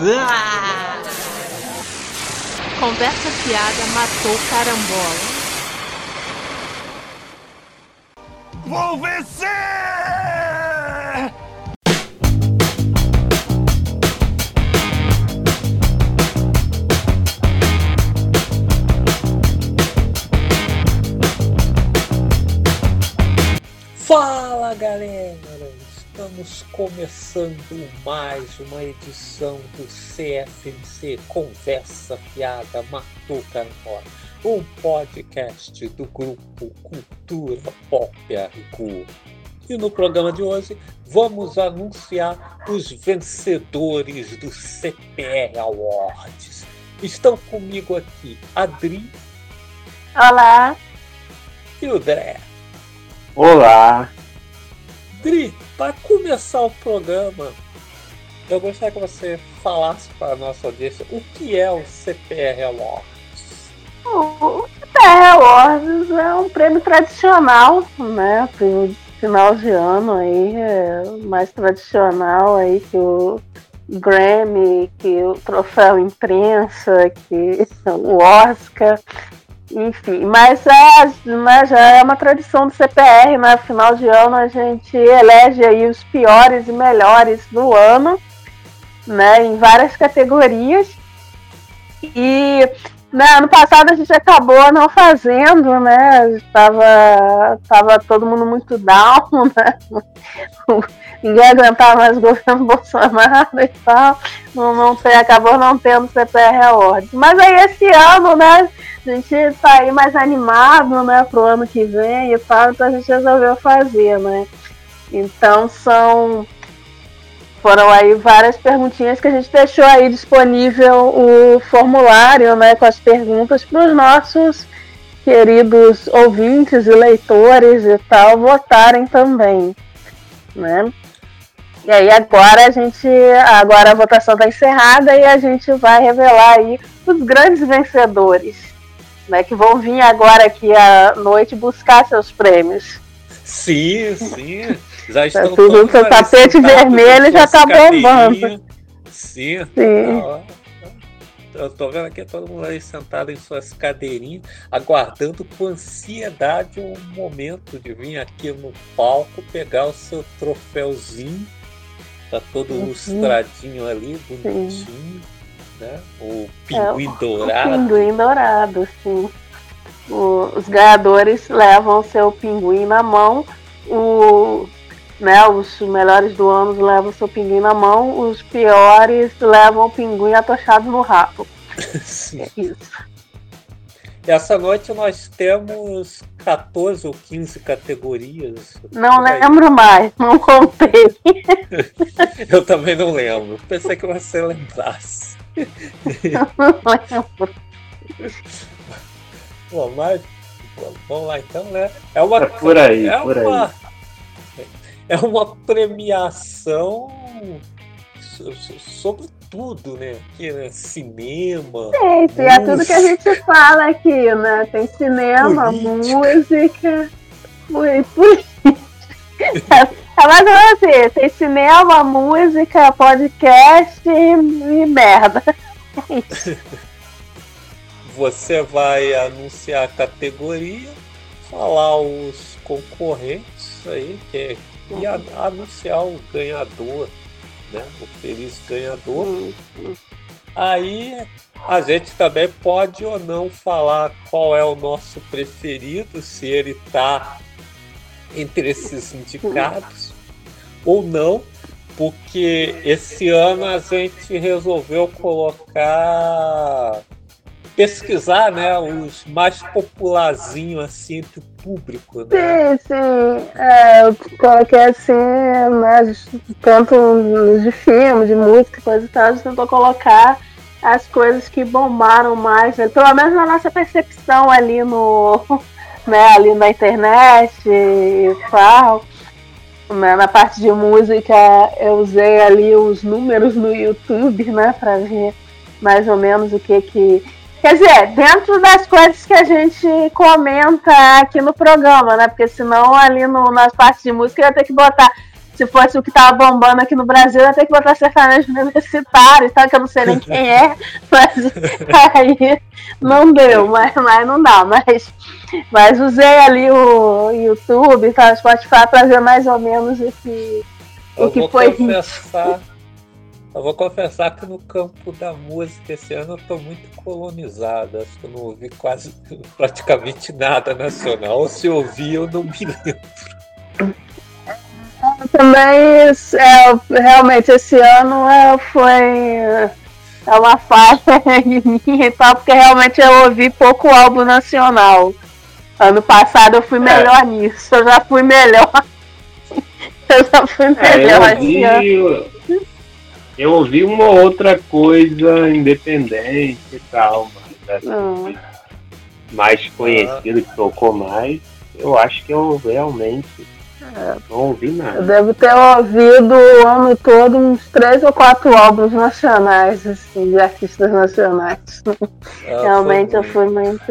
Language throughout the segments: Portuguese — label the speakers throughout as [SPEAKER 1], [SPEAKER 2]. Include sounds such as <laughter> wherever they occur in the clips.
[SPEAKER 1] Ah! Conversa fiada matou carambola.
[SPEAKER 2] Vou vencer!
[SPEAKER 3] Fala galera! Estamos começando mais uma edição do CFMC Conversa Fiada Matou Carambola, um podcast do grupo Cultura Pop RQ. E no programa de hoje vamos anunciar os vencedores do CPR Awards. Estão comigo aqui Adri
[SPEAKER 4] Olá,
[SPEAKER 3] e o Dré.
[SPEAKER 5] Olá!
[SPEAKER 3] Dri, para começar o programa, eu gostaria que você falasse para a nossa audiência o que é o CPR Awards.
[SPEAKER 4] o CPR Awards é um prêmio tradicional, né? Prêmio de final de ano aí, é mais tradicional aí que o Grammy, que o troféu imprensa, que <laughs> o Oscar. Enfim, mas, é, né, já é uma tradição do CPR, né? Final de ano a gente elege aí os piores e melhores do ano, né? Em várias categorias. E né, ano passado a gente acabou não fazendo, né? Estava tava todo mundo muito down, <laughs> né? Ninguém aguentava mais o governo <laughs> Bolsonaro e tal. Não, não tem, acabou não tendo CPR Awards. Mas aí esse ano, né? A gente tá aí mais animado, né, pro ano que vem e tal, então a gente resolveu fazer, né? Então são foram aí várias perguntinhas que a gente deixou aí disponível o formulário, né, com as perguntas para os nossos queridos ouvintes e leitores e tal votarem também, né? E aí agora a gente, agora a votação está encerrada e a gente vai revelar aí os grandes vencedores, né, que vão vir agora aqui à noite buscar seus prêmios.
[SPEAKER 3] Sim, sim. Já
[SPEAKER 4] Tá <laughs>
[SPEAKER 3] estão
[SPEAKER 4] tudo com
[SPEAKER 3] ali
[SPEAKER 4] tapete vermelho já
[SPEAKER 3] suas
[SPEAKER 4] tá bombando.
[SPEAKER 3] Sim.
[SPEAKER 4] Sim.
[SPEAKER 3] tá. Eu tô vendo aqui todo mundo aí sentado em suas cadeirinhas, aguardando com ansiedade o momento de vir aqui no palco pegar o seu troféuzinho. Tá todo
[SPEAKER 4] Uhum.
[SPEAKER 3] lustradinho ali, bonitinho. Né? O pinguim
[SPEAKER 4] É,
[SPEAKER 3] dourado.
[SPEAKER 4] O pinguim dourado, sim. O- os ganhadores levam o seu pinguim na mão. O, né, os melhores do ano levam o seu pinguim na mão. Os piores levam o pinguim atochado no rabo. <laughs>
[SPEAKER 3] Sim.
[SPEAKER 4] É isso.
[SPEAKER 3] Essa noite nós temos 14 ou 15 categorias.
[SPEAKER 4] Não lembro mais, não contei. <laughs>
[SPEAKER 3] Eu também não lembro. Pensei que você lembrasse.
[SPEAKER 4] Não lembro.
[SPEAKER 3] Bom, mas vamos lá então, né? É uma,
[SPEAKER 5] É por aí,
[SPEAKER 3] é
[SPEAKER 5] por
[SPEAKER 3] uma, é uma premiação so- so- sobre tudo, né? Aqui, né? Cinema.
[SPEAKER 4] Gente, é tudo que a gente fala aqui, né? Tem cinema,
[SPEAKER 3] Política.
[SPEAKER 4] música, e política. É mais ou menos assim, tem cinema, música, podcast e, e merda.
[SPEAKER 3] Você vai anunciar a categoria, falar os concorrentes aí, que é, e a- anunciar o ganhador, né? O feliz ganhador. Aí a gente também pode ou não falar qual é o nosso preferido, se ele tá <laughs> entre esses indicados ou não, porque esse ano a gente resolveu colocar pesquisar, né, os mais popularzinhos assim entre o público, né?
[SPEAKER 4] Sim, sim. É, eu coloquei assim, né? Tanto de filme, de música, coisa e tal, a gente tentou colocar as coisas que bombaram mais, né? pelo menos na nossa percepção ali no. Né, ali na internet e tal. Né, na parte de música eu usei ali os números no YouTube, né, para ver mais ou menos o que que Quer dizer, dentro das coisas que a gente comenta aqui no programa, né? Porque senão ali no, nas partes de música eu ia ter que botar se fosse o que tava bombando aqui no Brasil, eu ia ter que botar sertanejo universitário, sabe? Que eu não sei nem quem é. <laughs> Mas aí não deu, mas, mas não dá. Mas, mas usei ali o YouTube, tá, o Spotify para ver mais ou menos que, o que foi.
[SPEAKER 3] Confessar, eu vou confessar que no campo da música esse ano eu tô muito colonizado. Acho que eu não ouvi quase <laughs> praticamente nada nacional. Ou se ouvi, eu não me lembro.
[SPEAKER 4] Também, é, realmente, esse ano é, foi é uma falha <laughs> minha e tal, porque realmente eu ouvi pouco álbum nacional. Ano passado eu fui melhor é. nisso, eu já fui melhor. <laughs> eu já fui melhor.
[SPEAKER 5] É, eu, ouvi, eu ouvi uma outra coisa independente e tal, mas assim, hum. mais conhecido que tocou mais, eu acho que eu realmente é, não ouvi nada. Eu
[SPEAKER 4] devo ter ouvido o ano todo uns três ou quatro álbuns nacionais, assim, de artistas nacionais. <laughs> Ah, Realmente eu fui muito.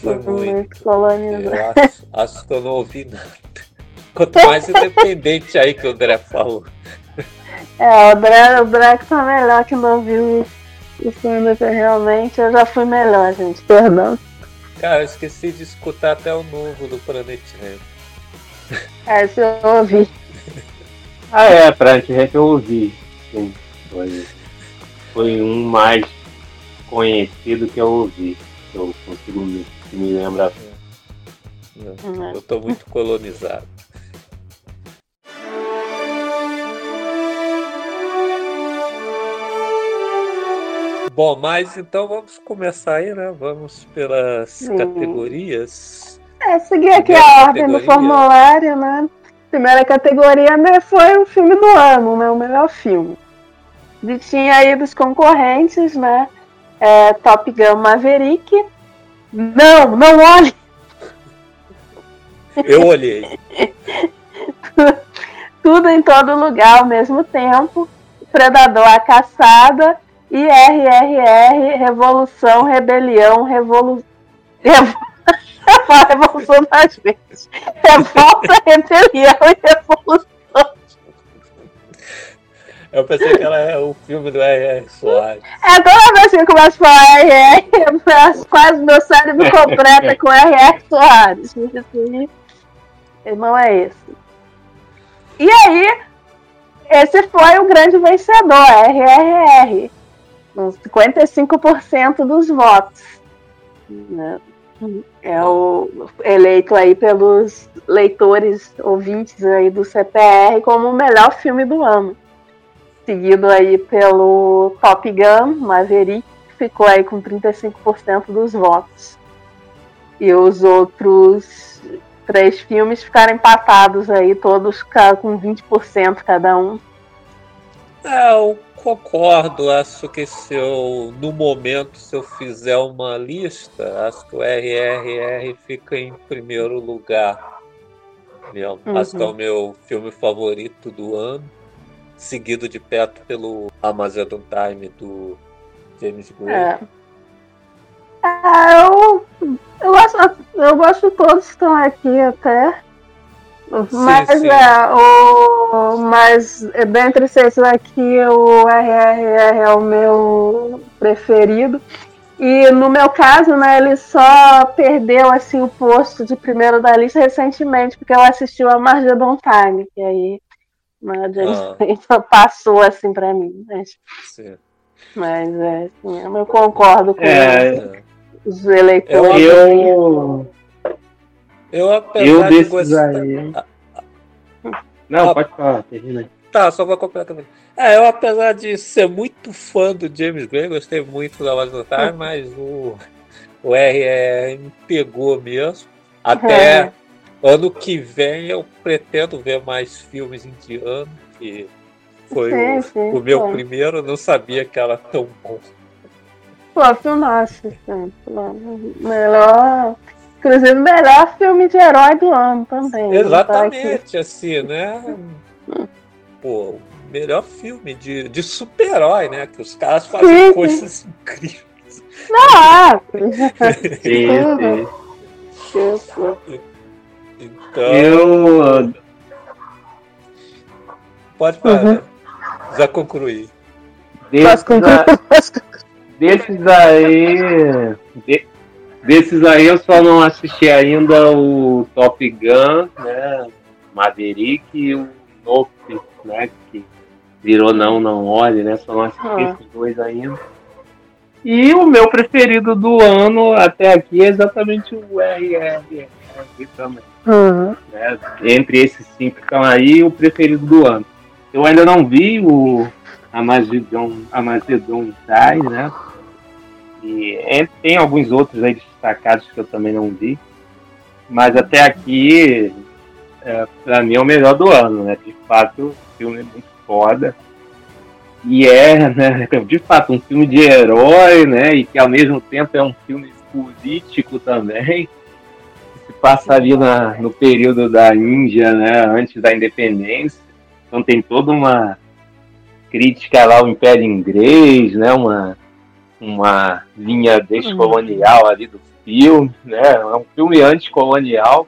[SPEAKER 3] Foi muito, muito colonizado. Acho, acho, que eu não ouvi nada. Quanto mais independente aí que o André falou.
[SPEAKER 4] É, o André, o André que tá melhor que não ouviu o filme, realmente eu já fui melhor, gente, perdão.
[SPEAKER 3] Cara, eu esqueci de escutar até o novo do Planet Ramp.
[SPEAKER 4] É, se eu ouvi. <laughs>
[SPEAKER 5] Ah, é, Ramp eu ouvi. Sim, foi, foi um mais conhecido que eu ouvi. Eu consigo me, me lembrar.
[SPEAKER 3] Eu tô muito colonizado. Bom, mas então vamos começar aí, né? Vamos pelas categorias.
[SPEAKER 4] É, seguir aqui a ordem do formulário, né? Primeira categoria né, foi o filme do ano, né? O melhor filme. E tinha aí dos concorrentes, né? É, Top Gun Maverick. Não, não olhe!
[SPEAKER 3] Eu olhei. <laughs>
[SPEAKER 4] Tudo em todo lugar ao mesmo tempo. Predador a caçada. E RRR, Revolução, Rebelião, Revolu... A revolução das vezes. Revolta, rebelião e revolução.
[SPEAKER 3] Eu pensei que ela é o filme do R.R. Soares.
[SPEAKER 4] É, toda vez que eu começo a falar R.R., quase meu cérebro completa com R.R. Soares. Não é esse. E aí, esse foi o grande vencedor, RRR. Com 55% dos votos. Né? É o eleito aí pelos leitores ouvintes aí do CPR como o melhor filme do ano. Seguido aí pelo Top Gun, Maverick, que ficou aí com 35% dos votos. E os outros três filmes ficaram empatados aí, todos com 20% cada um.
[SPEAKER 3] É, o concordo, acho que se eu, no momento, se eu fizer uma lista, acho que o RRR fica em primeiro lugar. Mesmo. Uhum. Acho que é o meu filme favorito do ano, seguido de perto pelo Amazon Time do James Gray. É.
[SPEAKER 4] Ah, eu, eu, gosto, eu gosto de todos que estão aqui até. Mas, sim, sim. É, o, mas é dentre esses aqui, o RRR é o meu preferido. E no meu caso, né, ele só perdeu assim o posto de primeiro da lista recentemente, porque eu assisti a Margedon Time, que aí né, ah. <laughs> passou assim para mim. Mas, sim. mas é, assim, eu concordo com
[SPEAKER 5] é,
[SPEAKER 4] os eleitores.
[SPEAKER 5] Eu,
[SPEAKER 3] eu, apesar eu de gostar...
[SPEAKER 5] Aí... Não, ah, pode falar, termina aí.
[SPEAKER 3] Tá, só vou completar também. É, eu apesar de ser muito fã do James Gray, gostei muito da Voz do Time, mas o, o R me pegou mesmo. Até uhum. ano que vem eu pretendo ver mais filmes indianos, que foi sim, o, sim, o, meu sim. primeiro, não sabia que era tão bom.
[SPEAKER 4] Pô, filmaço, sim. Melhor Inclusive, melhor filme de herói do ano também.
[SPEAKER 3] Tá Exatamente, assim, né? Pô, melhor filme de, de super-herói, né? Que os caras fazem sim, coisas sim. incríveis.
[SPEAKER 4] Não! <laughs>
[SPEAKER 5] sim, sim. Então. Eu.
[SPEAKER 3] Pode falar. Uhum. Já concluí.
[SPEAKER 5] Desses, desses aí. De, desses aí eu só não assisti ainda o Top Gun, né? Maverick e o Nope, né? Que virou Não Não Olhe, né? Só não assisti ah. esses dois ainda. E o meu preferido do ano até aqui é exatamente o RRR também. Uhum. Né? Entre esses cinco que estão aí, o preferido do ano. Eu ainda não vi o Amazedon, Amazedon Die, né? E tem alguns outros aí destacados que eu também não vi. Mas até aqui, é, pra mim, é o melhor do ano, né? De fato, o filme é muito foda. E é, né, <laughs> de fato, um filme de herói, né? E que ao mesmo tempo é um filme político também. Se passa ali na, no período da Índia, né? Antes da independência. Então tem toda uma crítica lá ao Império Inglês, né? Uma, uma linha descolonial ali do filme, né? É um filme anticolonial.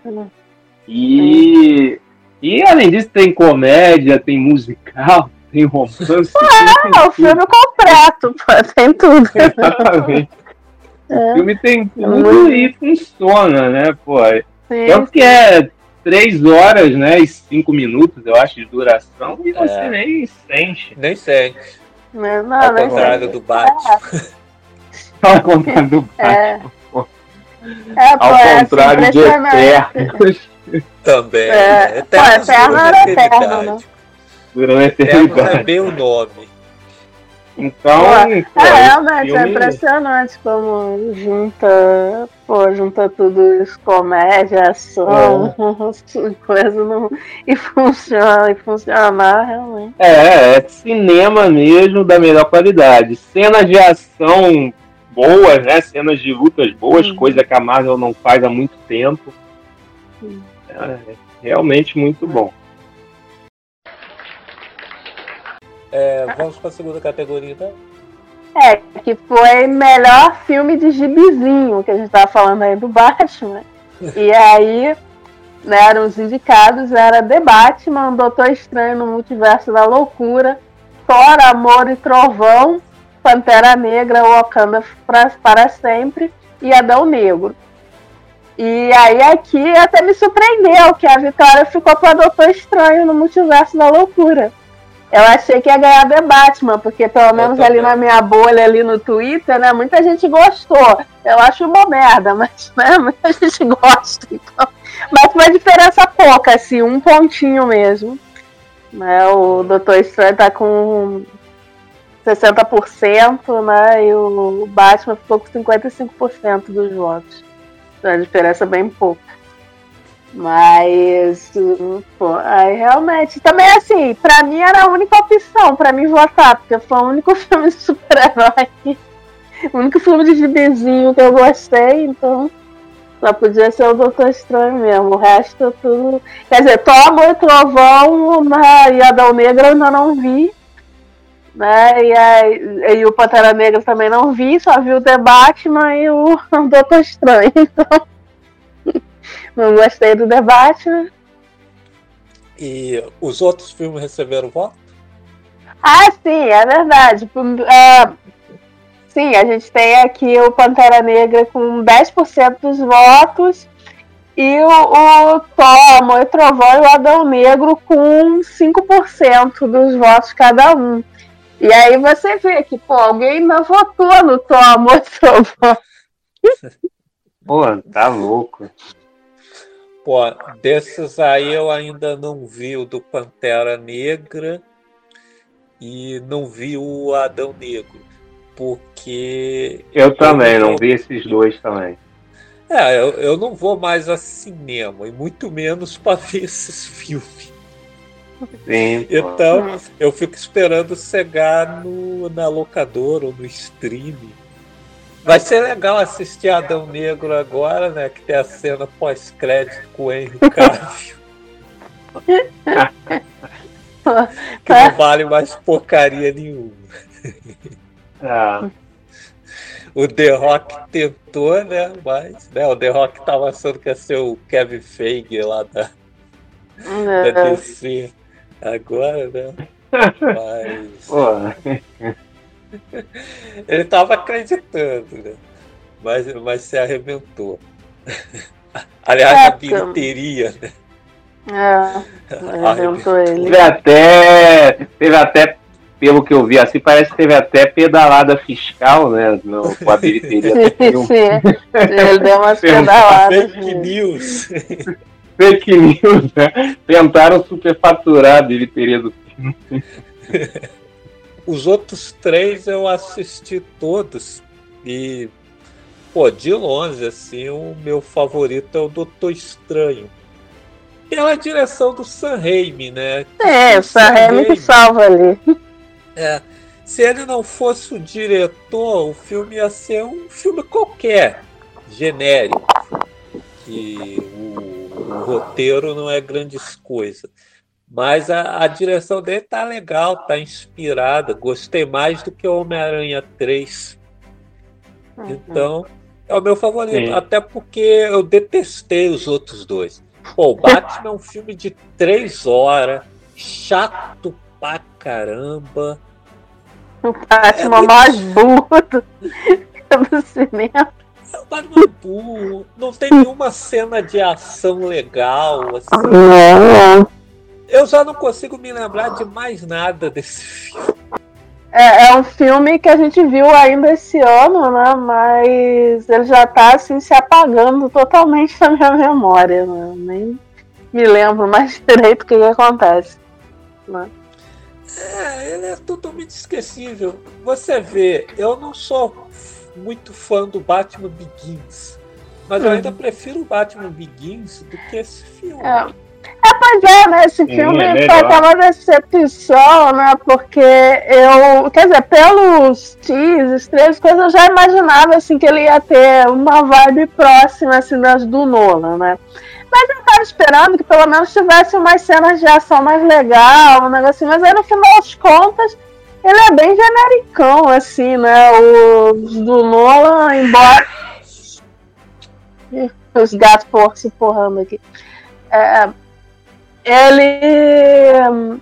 [SPEAKER 5] E, e além disso tem comédia, tem musical, <laughs> tem romance.
[SPEAKER 4] Ah, o filme completo, pô, tem tudo. <laughs>
[SPEAKER 5] Exatamente. É. O filme tem tudo e funciona, né, pô? Sim, Tanto que é três horas, né, e cinco minutos, eu acho, de duração, e você é. nem sente.
[SPEAKER 3] Nem sente.
[SPEAKER 4] Não, não, Ao
[SPEAKER 3] contrário do Batman. <laughs>
[SPEAKER 5] Ao contrário do é. Batman. É, Ao é, contrário de Eternos. <laughs>
[SPEAKER 3] Também. É,
[SPEAKER 4] Eternos, Eterno era Eterno, né?
[SPEAKER 5] Durante a eternidade.
[SPEAKER 3] é bem o nome.
[SPEAKER 5] Então,
[SPEAKER 4] pô, é, realmente filme... é impressionante como junta, pô, junta tudo isso, comédia, ação, é. <laughs> coisa não, e funciona, e funcionar realmente.
[SPEAKER 5] É, é cinema mesmo da melhor qualidade. Cenas de ação boas, né? Cenas de lutas boas, hum. coisa que a Marvel não faz há muito tempo. Hum. É, realmente muito bom.
[SPEAKER 3] É, vamos para a segunda categoria, então?
[SPEAKER 4] É, que foi melhor filme de gibizinho, que a gente estava falando aí do Batman. e aí, né, eram os indicados, era The Batman, Doutor Estranho no Multiverso da Loucura, Thor, Amor e Trovão, Pantera Negra, Wakanda pra, para sempre e Adão Negro. E aí aqui até me surpreendeu que a vitória ficou para Doutor Estranho no Multiverso da Loucura. Eu achei que ia ganhar The Batman, porque pelo menos ali na minha bolha, ali no Twitter, né, muita gente gostou. Eu acho uma merda, <laughs> mas né, muita gente gosta. Então. Mas foi diferença pouca, assim, um pontinho mesmo. Né, o Doutor Estranho tá com 60%, né, e o Batman ficou com 55% dos votos. Então a diferença é bem pouca. Mas, pô, aí realmente. Também, assim, pra mim era a única opção pra mim votar, porque foi o único <laughs> filme de super-herói. O único filme de gibizinho que eu gostei, então. Só podia ser o Doutor Estranho mesmo. O resto tudo. Quer dizer, Toma e Trovão né, e Adão Negro eu ainda não vi. Né? E, aí, e o Pantera Negra também não vi, só vi o The Batman e o <laughs> Doutor Estranho. Então. <laughs> Não gostei do debate. Né?
[SPEAKER 3] E os outros filmes receberam voto?
[SPEAKER 4] Ah, sim, é verdade. É, sim, a gente tem aqui o Pantera Negra com 10% dos votos e o, o Amor e Trovão e o Adão Negro com 5% dos votos cada um. E aí você vê que, pô, alguém não votou no Thor, <laughs> Amor.
[SPEAKER 5] Pô, tá louco.
[SPEAKER 3] Pô, desses aí eu ainda não vi o do Pantera Negra e não vi o Adão Negro, porque.
[SPEAKER 5] Eu também, eu não, não vi esses dois também.
[SPEAKER 3] É, eu, eu não vou mais a cinema, e muito menos para ver esses filmes.
[SPEAKER 5] Sim,
[SPEAKER 3] então, eu fico esperando chegar no, na locadora ou no streaming Vai ser legal assistir Adão Negro agora, né? Que tem a cena pós-crédito com o Henry Cavill. <laughs> que não vale mais porcaria nenhuma.
[SPEAKER 5] Ah.
[SPEAKER 3] O The Rock tentou, né? Mas né, o The Rock tava achando que ia ser o Kevin Feige lá da, da DC. Agora, né? <laughs> Mas. <laughs> Ele tava acreditando, né? Mas, mas se arrebentou. <laughs> Aliás, é, a bilheteria, né?
[SPEAKER 4] É, arrebentou ele.
[SPEAKER 5] Teve até, teve até, pelo que eu vi assim, parece que teve até pedalada fiscal, né? No, com a bilheteria.
[SPEAKER 4] Sim, ele deu umas pedaladas.
[SPEAKER 3] Fake news.
[SPEAKER 5] Fake news, né? Tentaram superfaturar a bilheteria do filme.
[SPEAKER 3] Os outros três eu assisti todos e, pô, de longe, assim, o meu favorito é o Doutor Estranho. Pela direção do Sam Raimi, né?
[SPEAKER 4] É, o Sam Raimi que salva ali.
[SPEAKER 3] É, se ele não fosse o diretor, o filme ia ser um filme qualquer, genérico. Que o, roteiro não é grandes coisas. Mas a, a, direção dele tá legal, tá inspirada. Gostei mais do que o Homem-Aranha 3. Uhum. Então, é o meu favorito. Sim. Até porque eu detestei os outros dois. Pô, o Batman é um filme de três horas, chato pra caramba.
[SPEAKER 4] O Batman é mais burro do cinema.
[SPEAKER 3] É o Batman burro. Não tem nenhuma cena de ação legal. Assim.
[SPEAKER 4] Não.
[SPEAKER 3] Eu já não consigo me lembrar de mais nada desse filme.
[SPEAKER 4] É, é, um filme que a gente viu ainda esse ano, né? Mas ele já tá assim se apagando totalmente da minha memória, né? Nem me lembro mais <laughs> direito o que, que acontece. Né?
[SPEAKER 3] É, ele é totalmente esquecível. Você vê, eu não sou muito fã do Batman Begins, mas eu uhum. ainda prefiro o Batman Begins do que esse filme.
[SPEAKER 4] É. É, pois é, né? Esse filme é foi até uma decepção, né? Porque eu, quer dizer, pelos teasers, três coisas, eu já imaginava assim que ele ia ter uma vibe próxima assim das do Nolan, né? Mas eu tava esperando que pelo menos tivesse umas cenas de ação mais legal, um negócio assim, mas aí no final das contas ele é bem genericão, assim, né? Os do Nolan, embora. Os gatos por se porrando aqui. É, ele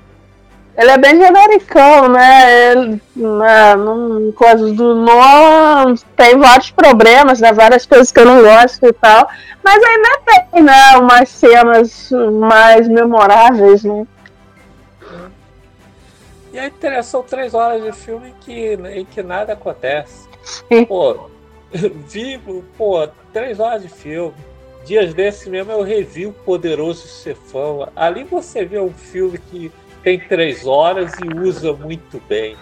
[SPEAKER 4] ele é bem genericão, né? Ele, né, coisas do Nolan tem vários problemas, né? Várias coisas que eu não gosto e tal. Mas ainda tem, né? Umas cenas mais memoráveis, né?
[SPEAKER 3] E a interação três horas de filme em que, em que nada acontece. Pô, <laughs> vivo, pô, três horas de filme Dias desses mesmo eu revi o Poderoso Chefão. Ali você vê um filme que tem três horas e usa muito bem.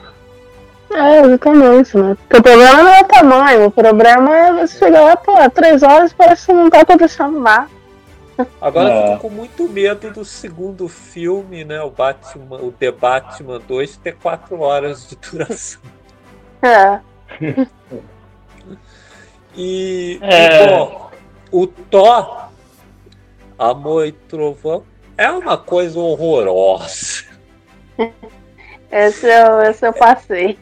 [SPEAKER 4] É, exatamente, né? Porque o problema não é o tamanho, o problema é você chegar lá, pô, três horas parece que não tá acontecendo nada.
[SPEAKER 3] Agora é. eu fico com muito medo do segundo filme, né? O Batman, o The Batman 2 ter quatro horas de <laughs> duração.
[SPEAKER 4] É.
[SPEAKER 3] e, é. e bom, o Thor, Amor e Trovão, é uma coisa horrorosa.
[SPEAKER 4] Esse eu, esse eu passei.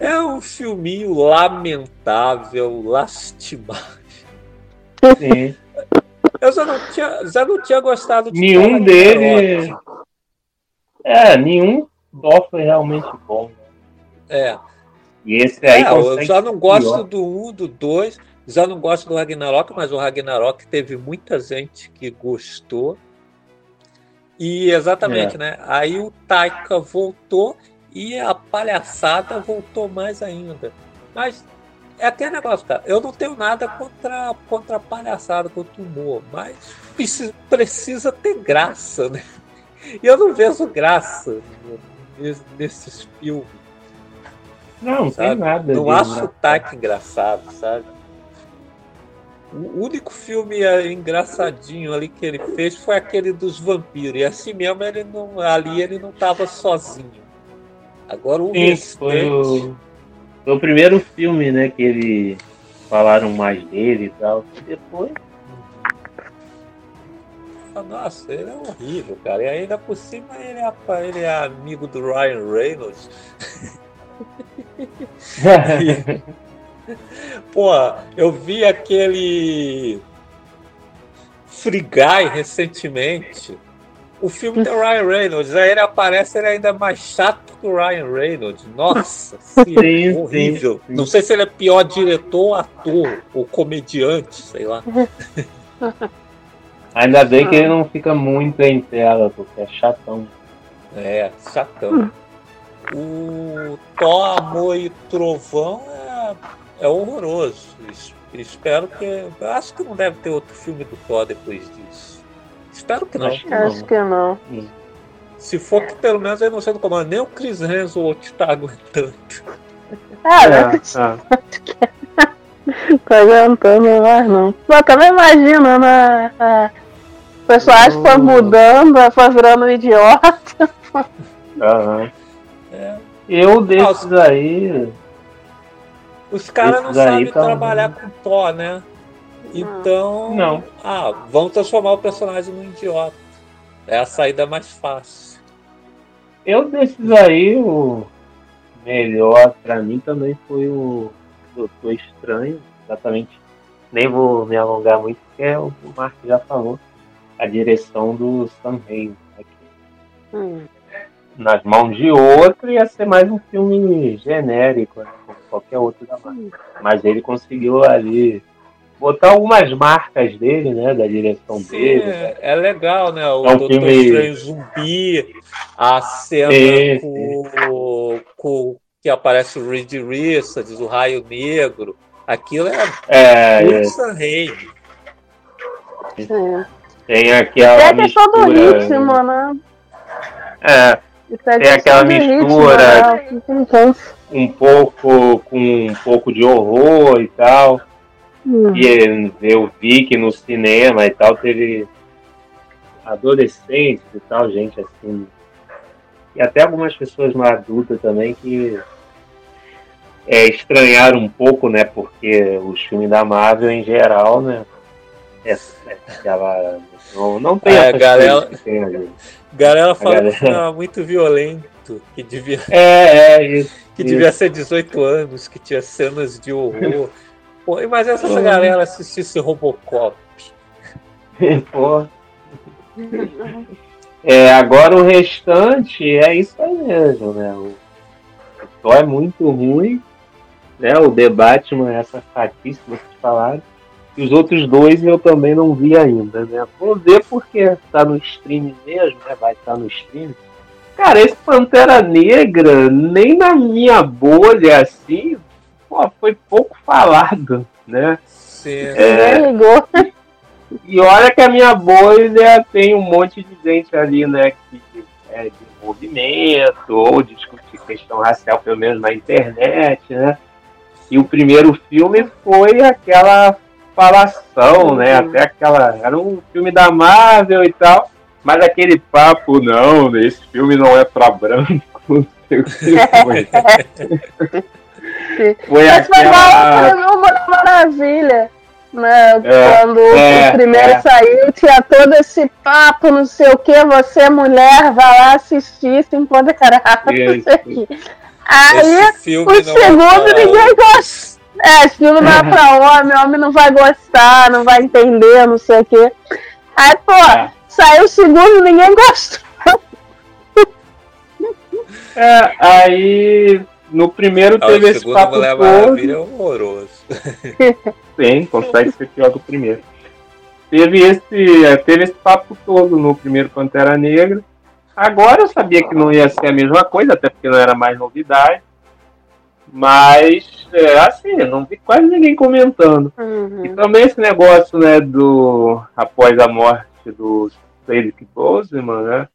[SPEAKER 3] É um filminho lamentável, lastimável.
[SPEAKER 5] Sim.
[SPEAKER 3] Eu já não tinha, já não tinha gostado de
[SPEAKER 5] Nenhum deles. É, nenhum Thor foi realmente bom. Né?
[SPEAKER 3] É.
[SPEAKER 5] E esse aí.
[SPEAKER 3] É, eu já não gosto pior. do 1, um, do 2. Já não gosto do Ragnarok, mas o Ragnarok teve muita gente que gostou. E exatamente, é. né? Aí o Taika voltou e a palhaçada voltou mais ainda. Mas é aquele negócio, cara. Eu não tenho nada contra, contra a palhaçada, contra o humor, mas precisa, precisa ter graça, né? E eu não vejo graça nesses filmes.
[SPEAKER 5] Não, não tem nada.
[SPEAKER 3] Não acho o Taika engraçado, sabe? O único filme é, engraçadinho ali que ele fez foi aquele dos vampiros. E assim mesmo ele não, ali ele não estava sozinho. Agora o
[SPEAKER 5] Sim, restante... foi, o, primeiro filme, né, que ele falaram mais dele e tal. Depois.
[SPEAKER 3] Ah, nossa, ele é horrível, cara. E ainda por cima ele é, ele é amigo do Ryan Reynolds. <laughs> Pô, eu vi aquele Free Guy recentemente. O filme tem o Ryan Reynolds, aí ele aparece, ele é ainda mais chato que o Ryan Reynolds. Nossa, <laughs> sim, horrível. Sim, sim. Não sei se ele é pior diretor, ator ou comediante, sei lá. <laughs>
[SPEAKER 5] Ainda bem que ele não fica muito em tela, porque é chatão.
[SPEAKER 3] É, chatão. O Thor, Amor e Trovão é, é horroroso. Espero que. Acho que não deve ter outro filme do Thor depois disso. Espero que não.
[SPEAKER 4] Acho que não. Acho que não.
[SPEAKER 3] Se for que pelo menos eu não sei do comando, nem o Chris Hemsworth tá aguentando.
[SPEAKER 4] Ah, é, é. <laughs> tá aguentando mais não. Pô, também imagina, né? É, o personagem foi mudando, foi virando um idiota. <laughs>
[SPEAKER 5] Aham. É. Eu desses aí.
[SPEAKER 3] Os caras não sabem tá... trabalhar com Thor, né? Então.
[SPEAKER 5] Não.
[SPEAKER 3] Ah, vão transformar o personagem num idiota. É a saída mais fácil.
[SPEAKER 5] Eu desses aí, o melhor para mim também foi o Doutor Estranho. Exatamente. Nem vou me alongar muito, porque é o Mark já falou. A direção do Sam Raimi. Hum nas mãos de outro ia ser mais um filme genérico, né, como qualquer outro da Marvel. Mas ele conseguiu ali botar algumas marcas dele, né, da direção Sim, dele.
[SPEAKER 3] Né? É legal, né, o é um Doutor filme... Estranho Zumbi, a cena sim, com, sim. com, que aparece o Reed Richards, o Raio Negro. Aquilo é,
[SPEAKER 5] é,
[SPEAKER 3] é. Sam Raimi.
[SPEAKER 5] É. Tem aquela
[SPEAKER 4] Até mistura... do ritmo, né?
[SPEAKER 5] É, tem aquela mistura ritmo, um pouco com um pouco de horror e tal. Hum. E eu vi que no cinema e tal teve adolescentes e tal, gente assim. E até algumas pessoas mais adultas também que é, estranharam um pouco, né? Porque os filmes da Marvel em geral, né? É, é, ela não, não tem
[SPEAKER 3] é, galera, galera fala galera... que era muito violento, que devia.
[SPEAKER 5] É, é, isso, <laughs>
[SPEAKER 3] que isso. devia ser 18 anos, que tinha cenas de horror. Pô, mas essa, essa galera assistisse Robocop. <laughs>
[SPEAKER 5] Pô. É, agora o restante é isso aí mesmo, né? O, Thor é muito ruim, né? O The Batman, essa fatice que vocês falaram. E os outros dois eu também não vi ainda, né? Vou ver porque tá no stream mesmo, né? Vai estar tá no stream. Cara, esse Pantera Negra, nem na minha bolha, assim, pô, foi pouco falado, né?
[SPEAKER 3] Sim. É,
[SPEAKER 5] e olha que a minha bolha tem um monte de gente ali, né? Que é de movimento, ou discutir questão racial, pelo menos na internet, né? E o primeiro filme foi aquela falação, né? Até aquela. Era um filme da Marvel e tal, mas aquele papo, não, esse filme não é pra branco. <laughs> foi. <laughs>
[SPEAKER 4] foi mas aquela... foi uma maravilha. Né? É, Quando é, o primeiro é. saiu, tinha todo esse papo, não sei o que, você mulher, vai lá assistir, se empoderar, <laughs> não sei o que. Aí, o é segundo ninguém gosta. É, esse filme não é pra <laughs> homem, homem não vai gostar, não vai entender, não sei o quê. Aí, pô, é. saiu o segundo ninguém gostou.
[SPEAKER 5] É, aí no primeiro ah, teve esse papo Mulher todo. Maravilha
[SPEAKER 3] é horroroso. <laughs>
[SPEAKER 5] Sim, consegue ser pior que o primeiro. Teve esse, é, teve esse papo todo no primeiro Pantera Negra. Agora eu sabia que não ia ser a mesma coisa, até porque não era mais novidade. Mas, é, assim, não vi quase ninguém comentando. Uhum. E também esse negócio, né, do. após a morte do Cedric Boseman, né?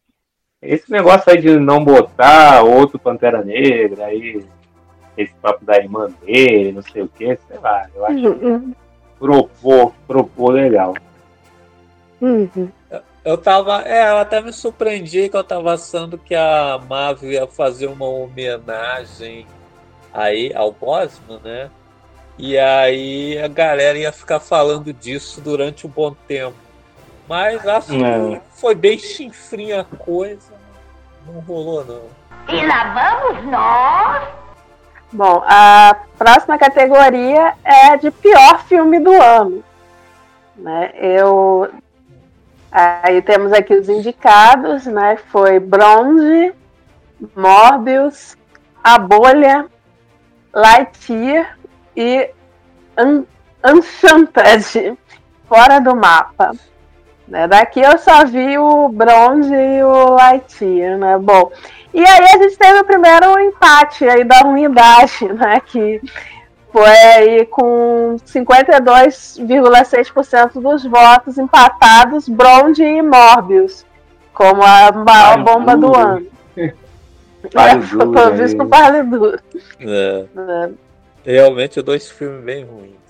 [SPEAKER 5] Esse negócio aí de não botar outro Pantera Negra, aí esse papo da irmã dele, não sei o que, sei lá, eu acho uhum. que propor, propor legal.
[SPEAKER 4] Uhum.
[SPEAKER 3] Eu tava. É, eu até me surpreendi que eu tava achando que a Marvel ia fazer uma homenagem aí ao Bosman, né? E aí a galera ia ficar falando disso durante um bom tempo. Mas acho que foi bem chinfrinha a coisa. Não rolou, não.
[SPEAKER 4] E lá vamos nós! Bom, a próxima categoria é de pior filme do ano. Né? Eu Aí temos aqui os indicados, né? Foi Bronze, Morbius, A Bolha, Lightyear e Un Enchanted, fora do mapa. Né? Daqui eu só vi o Bronze e o Lightyear, né? Bom, e aí a gente teve o primeiro empate aí da unidade, <laughs> né? Que foi aí com 52,6% dos votos empatados, Bronze e Morbius, como a maior bomba do ano. <laughs>
[SPEAKER 5] É, <laughs> duro,
[SPEAKER 4] foi visto com duro.
[SPEAKER 3] É. É. Realmente dois filmes bem ruins.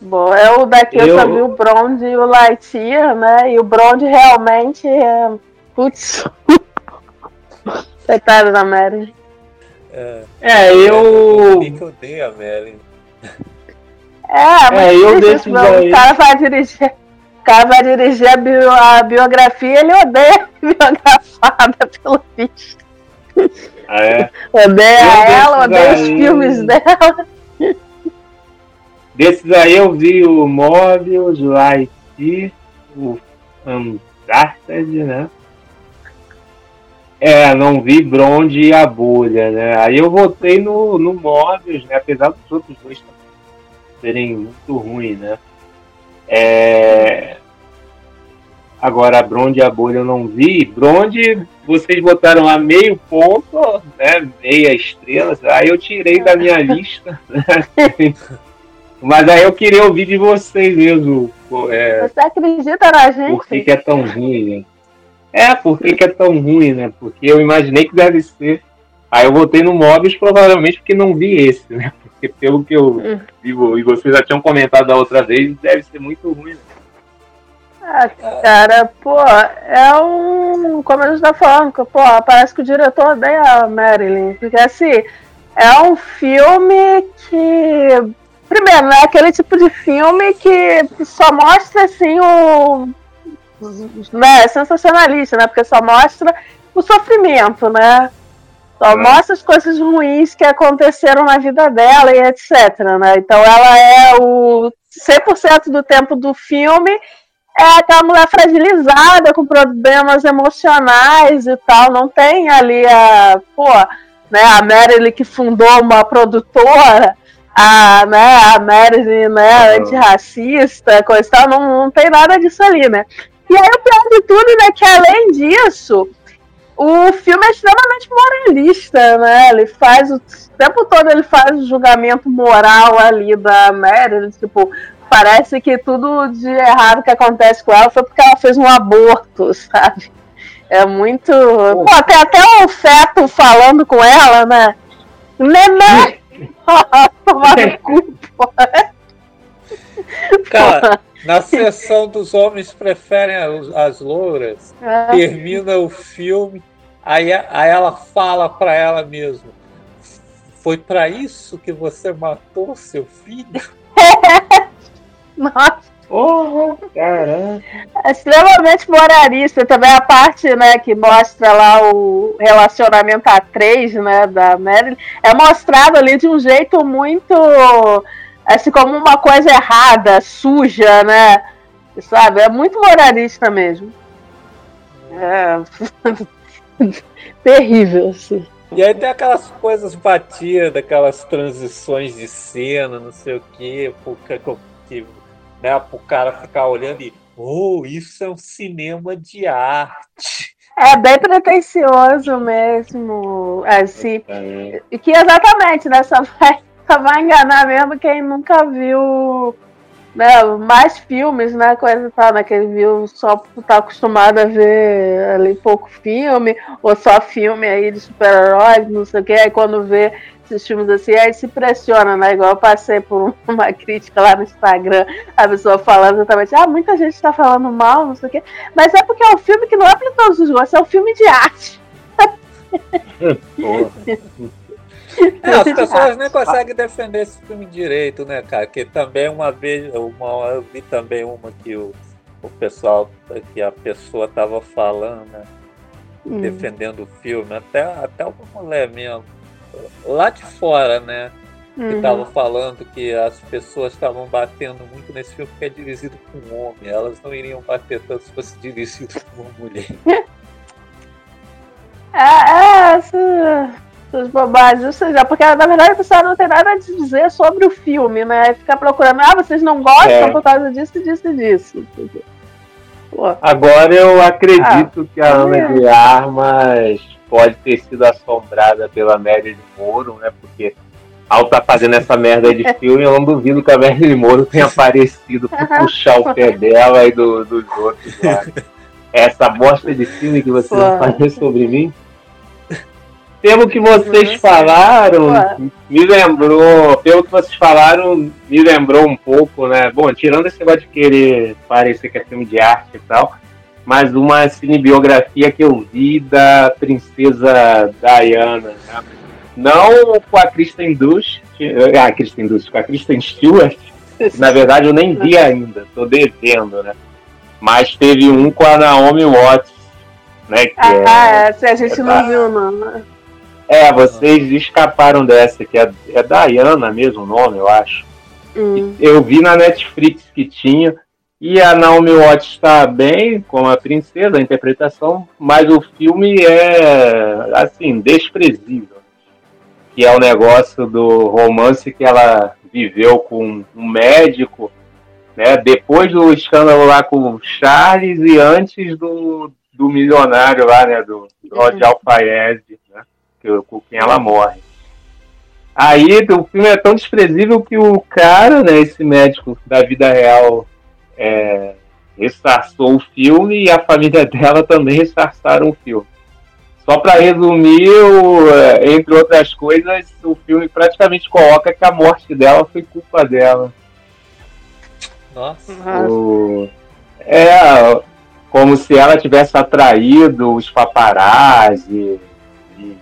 [SPEAKER 4] Bom, eu daqui eu, eu só vi o Bronze e o Lightyear, né? E o Bronze realmente é. Putz. Coitado da Mary.
[SPEAKER 5] É, é eu.
[SPEAKER 3] Eu que odeio a Mary.
[SPEAKER 4] É, mas
[SPEAKER 5] é, eu desse
[SPEAKER 4] o cara vai dirigir. O cara vai dirigir a, bio, a biografia, ele odeia a <laughs> biografada, pelo visto.
[SPEAKER 5] Ah, é?
[SPEAKER 4] odeia eu ela, odeia os filmes dela.
[SPEAKER 5] Desses aí eu vi o Mobius, o Light, o Uncharted, né? É, não vi Bronze e a Bolha, né? Aí eu votei no, no Mobius, né? Apesar dos outros dois serem muito ruins, né? É... Agora, Bronze e a Bolha eu não vi. Bronze, vocês botaram a meio ponto, né? Meia estrela. Aí eu tirei da minha lista. Né? <laughs> Mas aí eu queria ouvir de vocês mesmo.
[SPEAKER 4] É... Você acredita na gente?
[SPEAKER 5] Por que, que é tão ruim, né? É, por que, que é tão ruim, né? Porque eu imaginei que deve ser. Aí eu votei no Mobius provavelmente porque não vi esse, né? Porque pelo que eu hum. vi, e vocês já tinham comentado da outra vez, deve ser muito ruim. Né?
[SPEAKER 4] Ah, cara, pô, é um. Como a gente tá falando, pô, parece que o diretor odeia a Marilyn. Porque assim, é um filme que. Primeiro, né? Aquele tipo de filme que só mostra assim o né, é sensacionalista, né? Porque só mostra o sofrimento, né? Só é. mostra as coisas ruins que aconteceram na vida dela e etc, né? Então ela é o 100% do tempo do filme é aquela mulher fragilizada, com problemas emocionais e tal. Não tem ali a, pô, né, a Marilyn que fundou uma produtora, a, né, a né, antirracista, coisa e tal. Não, não tem nada disso ali, né? E aí o pior de tudo, né, que além disso, o filme é extremamente moralista, né? Ele faz o, o tempo todo ele faz o julgamento moral ali da Mary, tipo, parece que tudo de errado que acontece com ela foi porque ela fez um aborto, <laughs> sabe? É muito. Pô, tem até o feto falando com ela, né? Neném! <laughs> Tomar no cu, pô.
[SPEAKER 3] Cara, na sessão dos homens preferem as, as louras, é. termina o filme, aí, aí ela fala para ela mesma: Foi para isso que você matou seu filho? <laughs>
[SPEAKER 4] Nossa.
[SPEAKER 5] Oh, caramba.
[SPEAKER 4] É extremamente moralista também a parte, né, que mostra lá o relacionamento a três, né, da Marilyn, é mostrado ali de um jeito muito assim como uma coisa errada, suja, né? Sabe? É muito moralista mesmo. É. <laughs> Terrível, assim.
[SPEAKER 3] E aí tem aquelas coisas batidas, aquelas transições de cena, não sei o quê, porque, que, né, pro cara ficar olhando e, oh, isso é um cinema de arte.
[SPEAKER 4] É bem pretencioso mesmo, assim, é. que exatamente nessa vai vai enganar mesmo quem nunca viu né, mais filmes, né? Coisa tal, né? Que viu só estar acostumado a ver ali pouco filme, ou só filme aí de super-heróis, não sei o que, aí quando vê esses filmes assim, aí se pressiona, né? Igual eu passei por <laughs> uma crítica lá no Instagram, a pessoa falando exatamente, ah, muita gente está falando mal, não sei o quê, mas é porque é um filme que não é para todos os gostos, é um filme de arte. <laughs>
[SPEAKER 3] É, <laughs> as pessoas nem conseguem defender esse filme direito, né, cara? Que também uma vez, uma, eu vi também uma que o, o pessoal, que a pessoa tava falando, né? Hum. Defendendo o filme, até, até uma mulher mesmo, lá de fora, né? que estavam uhum. falando que as pessoas estavam batendo muito nesse filme porque é dirigido por um homem. Elas não iriam bater tanto se fosse dirigido por uma mulher. <laughs>
[SPEAKER 4] É, é essas, essas bobagens, ou seja, porque na verdade a pessoa não tem nada a dizer sobre o filme, né? Ficar procurando, ah, vocês não gostam é. por causa disso, disso e disso.
[SPEAKER 5] Pô. Agora eu acredito ah, que a Ana é. de Armas pode ter sido assombrada pela Marilyn Moro, né? Porque ao estar tá fazendo essa merda de filme, eu não duvido que a Marilyn Moro tenha <laughs> aparecido por puxar o pé dela e do, dos outros lá. <laughs> Essa bosta de filme que vocês vão fazer sobre mim. Pelo que vocês falaram, me lembrou. Pelo que vocês falaram, me lembrou um pouco, né? Bom, tirando esse negócio de querer parecer que é filme de arte e tal, mas uma cinebiografia que eu vi da princesa Diana, né? Não com a Kristen Dunst, ah, Kristen Dunst, com a Kristen Stewart. Na verdade, eu nem vi ainda, tô devendo, né? Mas teve um com a Naomi Watts, né? Que
[SPEAKER 4] ah, é, se a gente é não da... viu, não. Né?
[SPEAKER 5] É, vocês escaparam dessa, que é, é Diana mesmo o nome, eu acho. Hum. Eu vi na Netflix que tinha. E a Naomi Watts está bem com a princesa, a interpretação, mas o filme é, assim, desprezível que é o negócio do romance que ela viveu com um médico, né? Depois do escândalo lá com o Charles e antes do, do milionário lá, né? Do, do Roger Alfaed, né? Que, com quem ela morre. Aí o filme é tão desprezível que o cara, né? Esse médico da vida real é, o filme e a família <laughs> dela também ressarçaram o filme. Só para resumir, o, é, entre outras coisas, o filme praticamente coloca que a morte dela foi culpa dela.
[SPEAKER 3] Nossa.
[SPEAKER 5] O, é, como se ela tivesse atraído os paparazzi e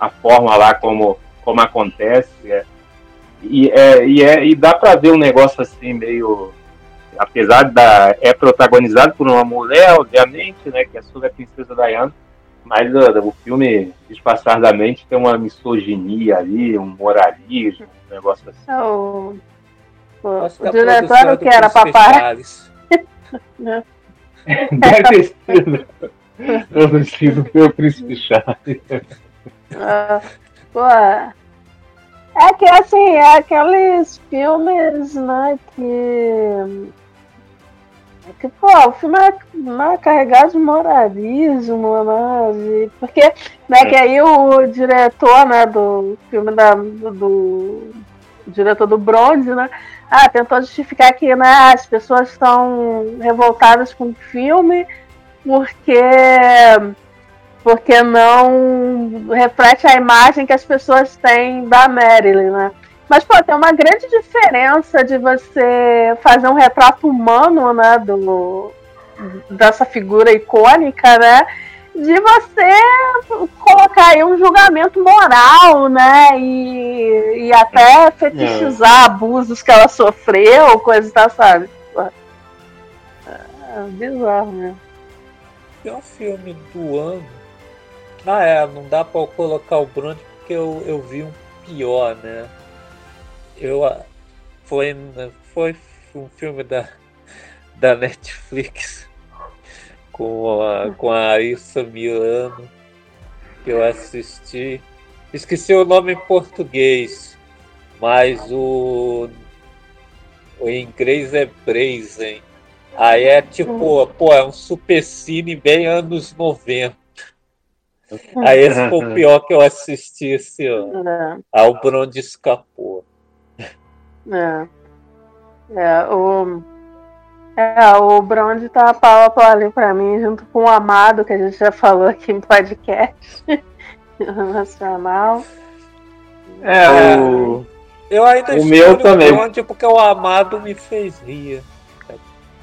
[SPEAKER 5] a forma lá como, como acontece. É, e, é, e, é, e dá para ver um negócio assim meio apesar da é protagonizado por uma mulher obviamente né que é sobre a princesa Diana mas uh, o filme, disfarçadamente, tem uma misoginia ali, um moralismo, um negócio assim.
[SPEAKER 4] É o, o, o diretor que era papai. <laughs> <laughs>
[SPEAKER 5] Deve ter sido. Eu não sido o Príncipe Charles.
[SPEAKER 4] Pô, é que assim, é aqueles filmes, né, que que, pô, o filme é, é carregado de moralismo, né? De, porque, né, que aí o diretor, né, do filme da, do, do diretor do Bronze, né? Ah, tentou justificar que né, as pessoas estão revoltadas com o filme porque porque não reflete a imagem que as pessoas têm da Marilyn, né? Mas, pô, tem uma grande diferença de você fazer um retrato humano, né, do, dessa figura icônica, né, de você colocar aí um julgamento moral, né, e, e até fetichizar é. abusos que ela sofreu, coisa e tal, sabe? É bizarro, né?
[SPEAKER 3] Pior filme do ano. Ah, é, não dá pra eu colocar o Bruno porque eu, eu vi um pior, né? Eu foi foi um filme da da Netflix <laughs> com a com a Arissa Milano que eu assisti esqueci o nome em português mas o, o inglês é Brazen aí é tipo pô é um supercine bem anos 90 Aí esse foi o pior que eu assisti esse ano. É. Aí o Bruno escapou.
[SPEAKER 4] É. É, o. É, o Brond tá pau a pau ali pra mim, junto com o Amado, que a gente já falou aqui no podcast <laughs> nacional.
[SPEAKER 5] É, é, o.
[SPEAKER 3] Eu ainda
[SPEAKER 5] o meu também.
[SPEAKER 3] Brond porque o Amado me fez rir.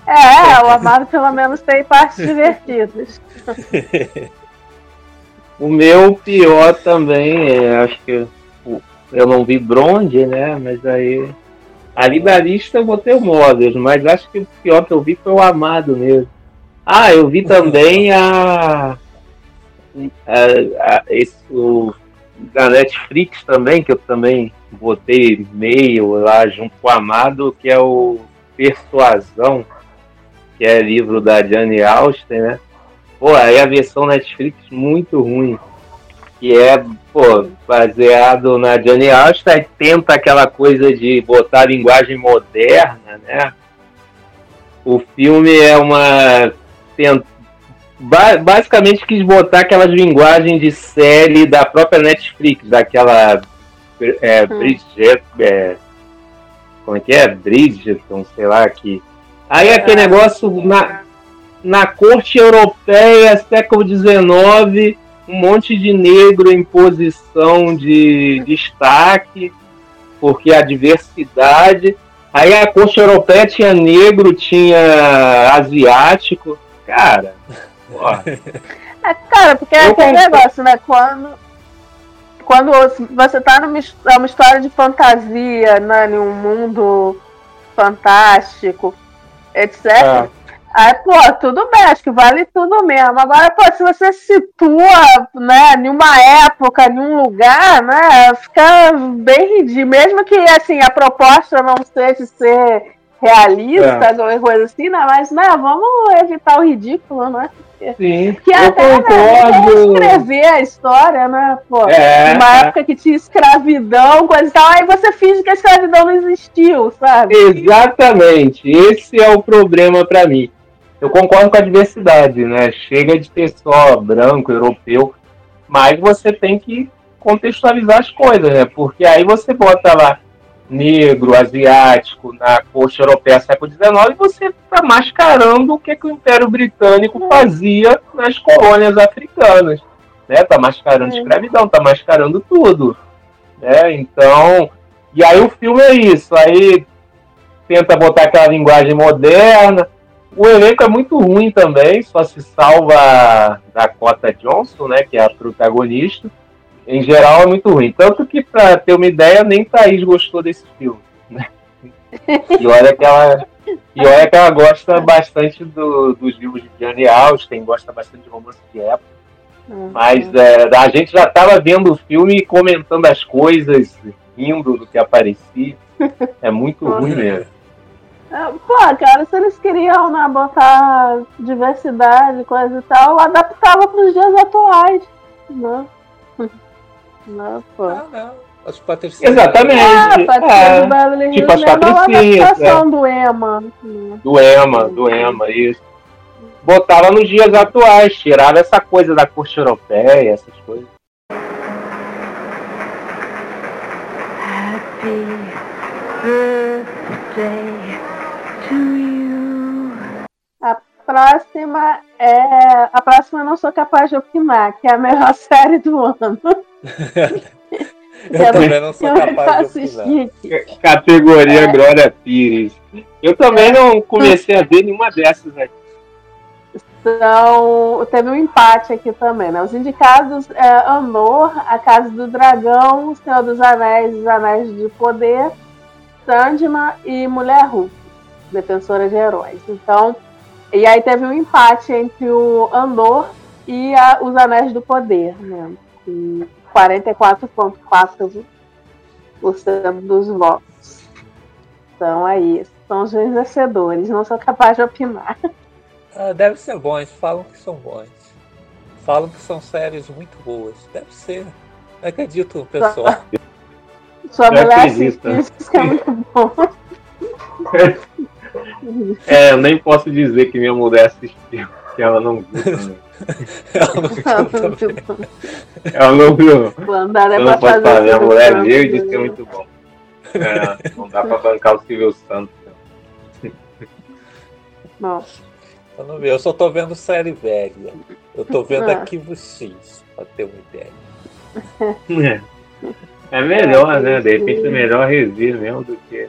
[SPEAKER 4] É, o Amado pelo menos tem partes divertidas. <laughs>
[SPEAKER 5] o meu pior também, é, acho que eu não vi Bronze, né? Mas aí Ali da lista eu botei o Mothers, mas acho que o pior que eu vi foi o Amado mesmo. Ah, eu vi também a. a, a esse, o Netflix também, que eu também botei meio lá junto com o Amado, que é o Persuasão, que é livro da Jane Austen, né? Pô, aí a versão Netflix muito ruim. Que é, pô, baseado na Jane Austen, tenta aquela coisa de botar linguagem moderna, né? O filme é uma. Basicamente quis botar aquelas linguagens de série da própria Netflix, daquela é, hum. Bridget, é, como é que é? Bridgeton, sei lá, que. Aí aquele é. negócio na, na corte europeia, século XIX, um monte de negro em posição de destaque, porque a diversidade. Aí a corte europeia tinha negro, tinha asiático. Cara, porra.
[SPEAKER 4] É, cara, porque é aquele negócio, né? Quando, quando você tá numa é uma história de fantasia, né, em um mundo fantástico, etc. É. Aí, pô, tudo bem, acho que vale tudo mesmo. Agora, pô, se você situa, né, em uma época, em um lugar, né, fica bem ridículo. Mesmo que, assim, a proposta não seja ser realista, é. qualquer coisa assim, né, mas, né, vamos evitar o ridículo, né?
[SPEAKER 5] Sim,
[SPEAKER 4] que
[SPEAKER 5] eu
[SPEAKER 4] até
[SPEAKER 5] concordo.
[SPEAKER 4] Né, escrever a história, né? Pô, é, uma época que tinha escravidão, coisa e tal, aí você finge que a escravidão não existiu, sabe?
[SPEAKER 5] Exatamente. Esse é o problema para mim. Eu concordo com a diversidade, né? Chega de ter só branco, europeu, mas você tem que contextualizar as coisas, né? Porque aí você bota lá negro, asiático, na corte europeia século XIX, e você está mascarando o que, que o Império Britânico fazia nas colônias africanas. Né? Tá mascarando escravidão, tá mascarando tudo. Né? Então, e aí o filme é isso, aí tenta botar aquela linguagem moderna. O elenco é muito ruim também, só se salva Dakota Johnson, né, que é a protagonista em geral é muito ruim. Tanto que, pra ter uma ideia, nem Thaís gostou desse filme. Né? E olha que ela. E olha que ela gosta bastante do, dos livros de Jane Austen, gosta bastante de romance de época. Uhum. Mas é, a gente já estava vendo o filme e comentando as coisas, rindo do que aparecia. É muito ruim mesmo.
[SPEAKER 4] É, pô, cara, se eles queriam né, botar diversidade, coisa e tal, adaptava para os dias atuais. Né? <laughs> Não, pô. Ah,
[SPEAKER 3] não. As patricinhas.
[SPEAKER 5] Exatamente. Ah, é. Tipo as patricinhas.
[SPEAKER 4] É. do Ema.
[SPEAKER 5] Do Ema, do Ema, isso. Botava nos dias atuais, tirava essa coisa da corte europeia, essas coisas. Happy
[SPEAKER 4] birthday próxima é. A próxima eu não sou capaz de opinar, que é a melhor <laughs> série do ano. <laughs>
[SPEAKER 3] eu é também não sou capaz de opinar.
[SPEAKER 5] Categoria é. Glória Pires. Eu também não comecei a ver nenhuma dessas aqui.
[SPEAKER 4] Então, teve um empate aqui também, né? Os indicados é Anor, A Casa do Dragão, O Senhor dos Anéis, Os Anéis de Poder, Sandman e Mulher Hulk, Defensora de Heróis. Então, e aí teve um empate entre o Andor e a, os Anéis do Poder, né? 44,4% dos votos. Então aí, são os vencedores, não sou capaz de opinar. <laughs>
[SPEAKER 3] Ah, deve ser bons, falam que são bons. Falam que são séries muito boas. Deve ser. Acredito, pessoal.
[SPEAKER 4] Sua, mulher diz que é muito bom. <laughs> <laughs>
[SPEAKER 5] É, eu nem posso dizer que minha mulher assistiu, que ela não viu também. <laughs> ela não viu também. Ela não viu.
[SPEAKER 4] eu
[SPEAKER 5] não posso falar, minha mulher viu e disse que é muito bom. É, não dá pra bancar o Silvio Santos.
[SPEAKER 4] Nossa. <laughs>
[SPEAKER 3] Eu não vi, eu só tô vendo série velha. Eu tô vendo ah. Arquivo X, pra ter uma
[SPEAKER 5] ideia. É, é melhor, né? De repente é melhor revir mesmo do que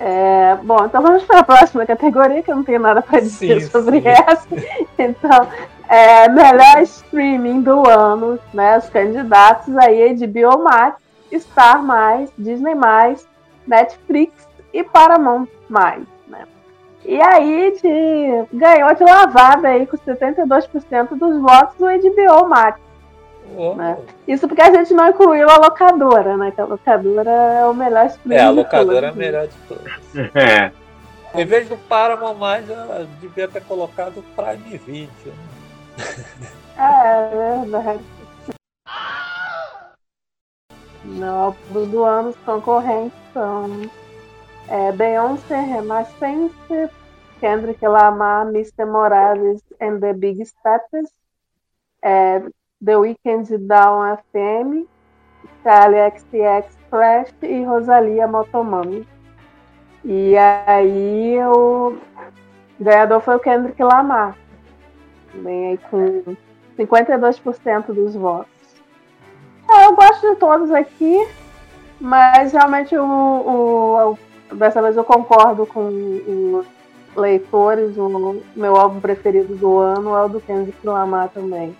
[SPEAKER 4] É, bom, então vamos para a próxima categoria, que eu não tenho nada para dizer sim, sobre sim. essa. <laughs> Então, é, melhor streaming do ano, né? Os candidatos aí de Biomax, Star, Disney, Netflix e Paramount. Né? E aí de, ganhou de lavada aí com 72% dos votos o HBO Max. Oh. Né? Isso porque a gente não incluiu a locadora, né? Que a locadora é o melhor
[SPEAKER 3] streaming. É, a locadora é a melhor de todas. <laughs> É. Em vez do Paramount mais, ela devia ter colocado o Prime Video. Né?
[SPEAKER 4] É, é verdade. No álbum do ano, os concorrentes são é, Beyoncé, Renaissance, Kendrick Lamar, Mr. Morales and the Big Steppers, é, The Weeknd Down FM, Charlie XTX Crash e Rosalia Motomami. E aí o ganhador foi o Kendrick Lamar. Bem aí com 52% dos votos. É, eu gosto de todos aqui, mas realmente o, o, o, dessa vez eu concordo com os leitores. O meu álbum preferido do ano é o do Kendrick Lamar também.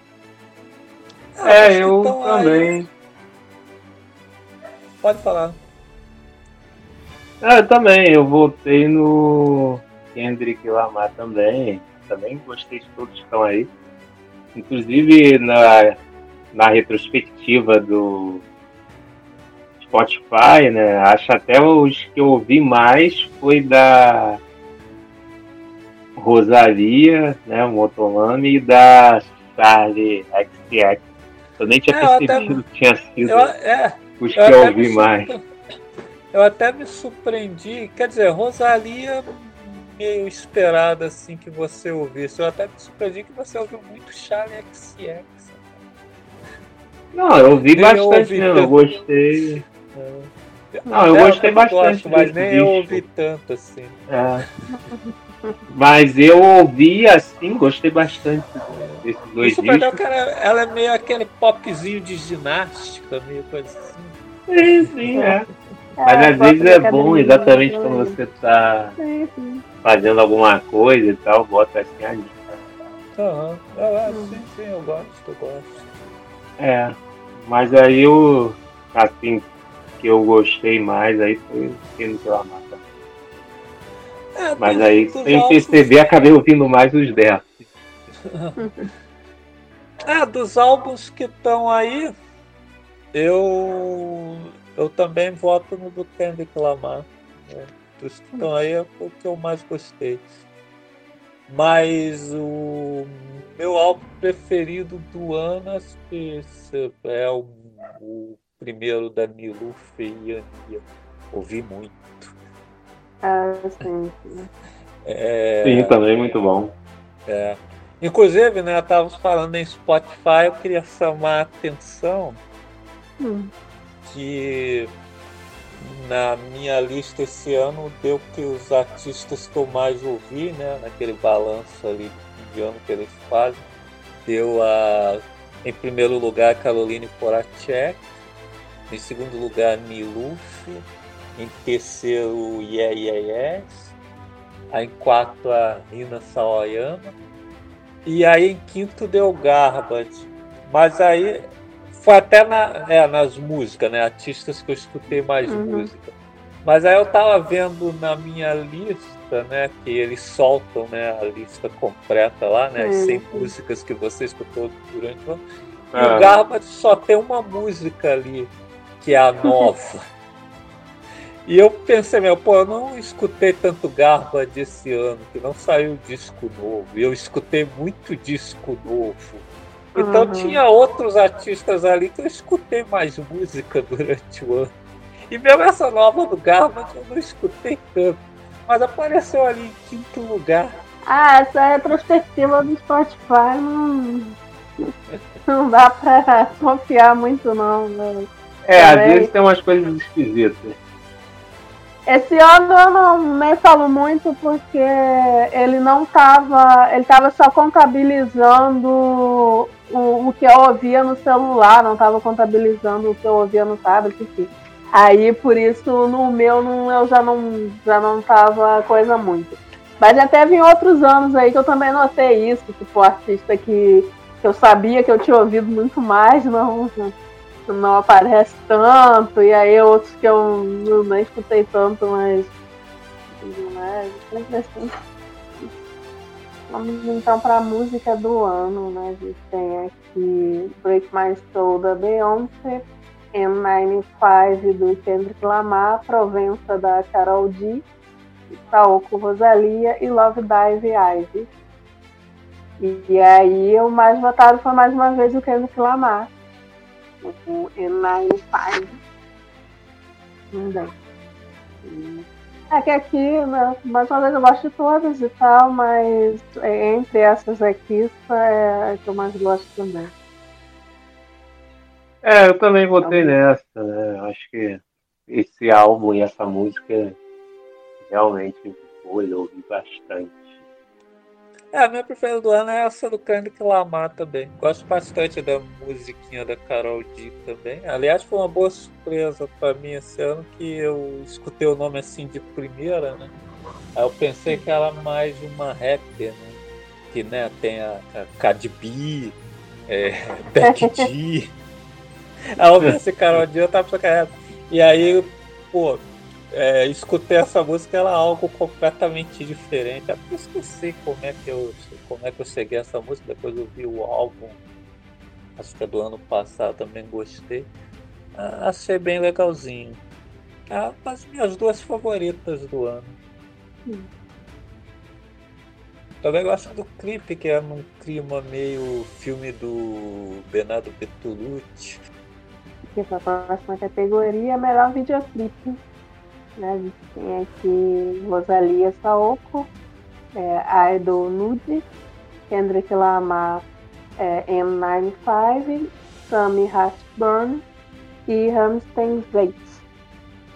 [SPEAKER 5] É, eu também. Aí.
[SPEAKER 3] Pode falar.
[SPEAKER 5] É, eu também, eu votei no Kendrick Lamar também. Também gostei de todos que estão aí. Inclusive na, na retrospectiva do Spotify, né? Acho até os que eu ouvi mais foi da Rosalia, né? Motomami e da Charlie XX. Eu nem tinha é, percebido que tinha sido eu, é, os que eu, eu ouvi mais. <laughs>
[SPEAKER 3] Eu até me surpreendi, quer dizer, Rosalia meio esperada assim que você ouvisse. Eu até me surpreendi que você ouviu muito Charlie XX.
[SPEAKER 5] Não, eu ouvi nem bastante eu, ouvi eu gostei. É. Não, eu gostei bastante. Gosto,
[SPEAKER 3] mas nem disco. eu ouvi tanto assim.
[SPEAKER 5] É. <laughs> Mas eu ouvi assim, gostei bastante desses dois Isso discos.
[SPEAKER 3] Isso ela é meio aquele popzinho de ginástica, meio coisa assim.
[SPEAKER 5] Sim, sim, é. Mas é, às vezes é bom exatamente quando você está fazendo alguma coisa e tal, bota assim ali.
[SPEAKER 3] Aham, uhum. sim, sim, eu gosto, eu gosto.
[SPEAKER 5] É, mas aí o assim que eu gostei mais aí foi o que ela mata. É, mas aí, sem perceber, acabei ouvindo mais os dela. <laughs>
[SPEAKER 3] é, dos álbuns que estão aí, eu eu também voto no do Kendrick Lamar. Né? Dos que estão aí é o que eu mais gostei. Mas o meu álbum preferido do ano acho que é o, o primeiro da Miluf e Ania. Ouvi muito.
[SPEAKER 4] Ah, sim. Sim,
[SPEAKER 5] é, sim também muito bom.
[SPEAKER 3] É. Inclusive, né, estávamos falando em Spotify, eu queria chamar a atenção hum que na minha lista esse ano deu que os artistas que eu mais ouvi, né, naquele balanço ali de ano que eles fazem, deu a em primeiro lugar Caroline Poracek, em segundo lugar Miluf, em terceiro Yeah Yeah Yes, aí em quarto a Rina Sawayama e aí em quinto deu Garbage. Mas aí foi até na, é, nas músicas, né? Artistas que eu escutei mais uhum. música. Mas aí eu tava vendo na minha lista, né? Que eles soltam né, a lista completa lá, né? As 100 uhum. músicas que você escutou durante o ano. E o ah. Garbage só tem uma música ali, que é a <laughs> nova. E eu pensei, meu, pô, eu não escutei tanto Garbage esse ano, que não saiu disco novo. Eu escutei muito disco novo. Então uhum. tinha outros artistas ali que eu escutei mais música <laughs> durante o ano. E mesmo essa nova do Garbage eu não escutei tanto. Mas apareceu ali em quinto lugar.
[SPEAKER 4] Ah, essa retrospectiva do Spotify não, não dá pra confiar muito não. Né?
[SPEAKER 5] É, Também. às vezes tem umas coisas esquisitas.
[SPEAKER 4] Esse ano eu não nem falo muito porque ele não tava. Ele tava só contabilizando o, o que eu ouvia no celular, não tava contabilizando o que eu ouvia no tablet, enfim. Aí por isso no meu não, eu já não, já não tava coisa muito. Mas já teve em outros anos aí que eu também notei isso, tipo, artista que, que eu sabia que eu tinha ouvido muito mais, não não aparece tanto, e aí outros que eu não, escutei tanto, mas. Né, Vamos então para a música do ano, né? A gente tem aqui Break My Soul da Beyoncé, M95 do Kendrick Lamar, Provença da Carol D, Saoko Rosalia e Love Dive Ivy. E, e aí o mais votado foi mais uma vez o Kendrick Lamar, o M95. Também. É que aqui, né, mais uma vez eu gosto de todas e tal, mas é, entre essas aqui, é a que eu mais gosto também.
[SPEAKER 5] É, eu também votei então, nessa, né? Acho que esse álbum e essa música realmente foi, eu ouvi bastante.
[SPEAKER 3] É, a minha preferida do ano é essa do Kendrick Lamar também. Gosto bastante da musiquinha da Carol D também. Aliás, foi uma boa surpresa para mim esse ano que eu escutei o nome assim de primeira, né? Aí eu pensei que era mais uma rapper, né? Que né, tem a, a Cardi B, é, <laughs> Becky G. Aí eu pensei, Carol D, eu tava pensando E aí, pô, é, escutei essa música, ela é algo completamente diferente. Até esqueci como é que eu como é que eu segui essa música, depois eu vi o álbum, acho que é do ano passado, também gostei. Ah, achei bem legalzinho. Ah, as minhas duas favoritas do ano. Hum. Também gosto do clipe, que é num clima meio filme do Bernardo Bertolucci.
[SPEAKER 4] Que para a próxima categoria, melhor videoclipe. Né? A gente tem aqui Rosalia Saoko, é, Idol Nude, Kendrick Lamar é, M95, Sammy Hashburn e Hamstein Zaitz.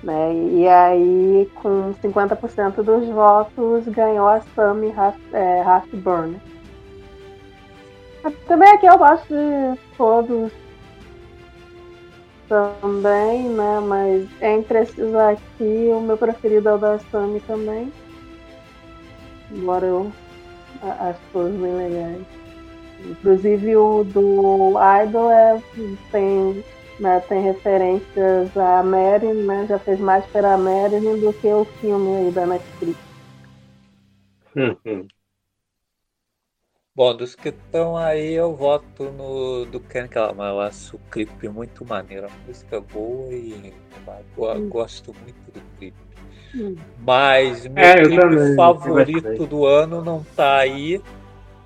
[SPEAKER 4] Né? E aí, com 50% dos votos, ganhou a Sammy é, Hashburn. Também aqui eu gosto de todos também, né? Mas entre esses aqui, o meu preferido é o da Sammy também. Embora eu acho todos bem legais. Inclusive o do Idol é, tem, né, tem referências a Marilyn, né? Já fez mais para a Marilyn do que o filme aí da Netflix.
[SPEAKER 3] Bom, dos que estão aí, eu voto no do Ken Lamar. Eu acho o clipe muito maneiro, a música boa e eu hum. gosto muito do clipe. Hum. Mas meu é, clipe também, favorito do ano não tá aí,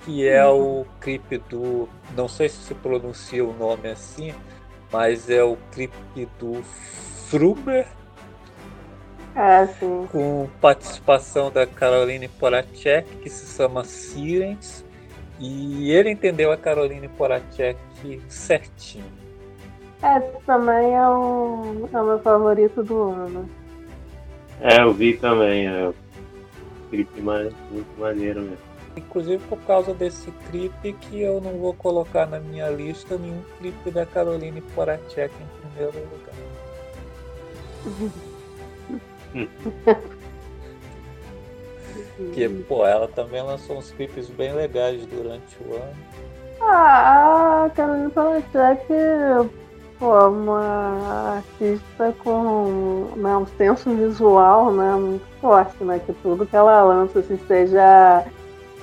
[SPEAKER 3] que é hum. o clipe do. Não sei se se pronuncia o nome assim, mas é o clipe do Fruber.
[SPEAKER 4] É, sim.
[SPEAKER 3] Com participação da Caroline Poracek, que se chama Sirens. E ele entendeu a Caroline Poracek certinho.
[SPEAKER 4] É, também é o, é o meu favorito do ano.
[SPEAKER 5] É, eu vi também. É o clipe muito maneiro mesmo.
[SPEAKER 3] Inclusive por causa desse clipe que eu não vou colocar na minha lista nenhum clipe da Caroline Poracek em primeiro lugar. <laughs> Que, pô, ela também lançou uns clipes bem legais durante o ano.
[SPEAKER 4] Ah, a Carolina Palachek, pô, é uma artista com né, um senso visual né, muito forte, né? Que tudo que ela lança, assim, seja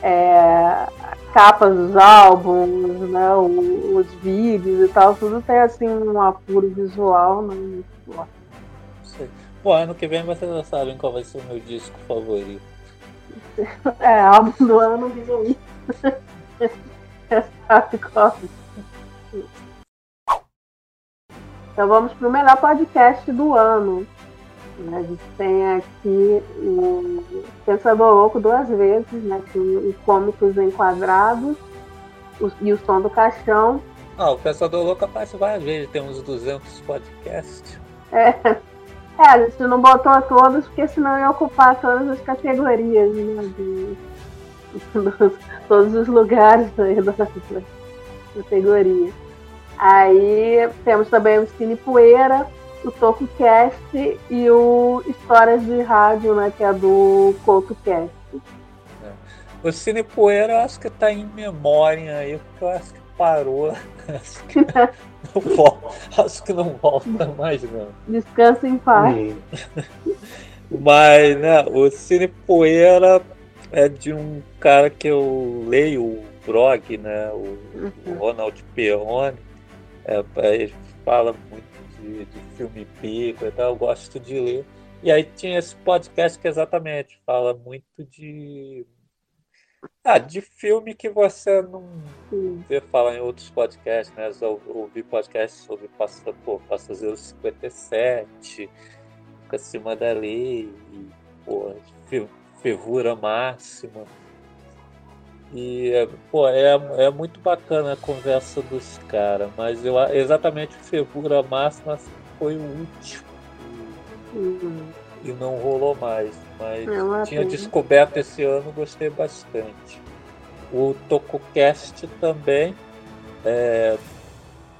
[SPEAKER 4] é, capas dos álbuns, né, os, os vídeos e tal, tudo tem assim um apuro visual né, muito forte.
[SPEAKER 3] Pô, ano que vem vocês já sabem qual vai ser o meu disco favorito.
[SPEAKER 4] É, álbum do ano visualista. <laughs> Então vamos para o melhor podcast do ano. A gente tem aqui o Pensador Louco duas vezes, né? o Cômicos Enquadrados e o Som do Caixão.
[SPEAKER 3] Ah, o Pensador Louco aparece várias vezes, tem uns 200 podcasts.
[SPEAKER 4] É, é, a gente não botou todos, porque senão ia ocupar todas as categorias, né? De, <laughs> todos os lugares aí <laughs> da categoria. Aí temos também o Cine Poeira, o TocoCast e o Histórias de Rádio, né? Que é do CoutoCast.
[SPEAKER 3] É. O Cine Poeira eu acho que tá em memória aí, porque eu acho que parou. <laughs> Acho que não volta, acho que não volta mais, não.
[SPEAKER 4] Descansa em paz.
[SPEAKER 3] Mas, né, o Cine Poeira é de um cara que eu leio o blog, né? O, uhum. o Ronald Perrone. É, ele fala muito de, de filme pico e tal, eu gosto de ler. E aí tinha esse podcast que exatamente fala muito de. Ah, de filme que você não vê falar em outros podcasts, né? Eu ouvi podcasts sobre Passageiro 57, Acima da Lei, e, pô, Fervura Máxima. E, pô, é, é muito bacana a conversa dos caras, mas eu, exatamente o Fervura Máxima foi o último. Uhum. E não rolou mais. Mas é tinha descoberto esse ano, gostei bastante. O TokuCast também. É...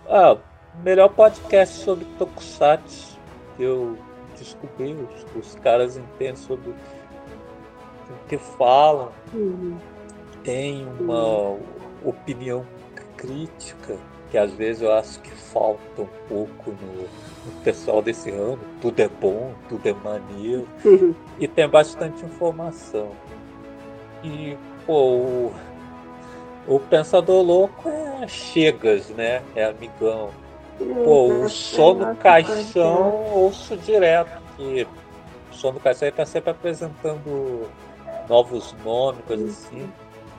[SPEAKER 3] Ah, melhor podcast sobre Tokusatsu que eu descobri. Os, os caras entendem sobre o que falam. Uhum tem uma opinião crítica que às vezes eu acho que falta um pouco no, no pessoal desse ramo. Tudo é bom, tudo é maneiro uhum. <laughs> e tem bastante informação. E pô, o, o Pensador Louco é Chegas, né? É amigão. Pô, o som no caixão ouço direto, que o som no caixão está sempre apresentando novos nomes, coisas assim.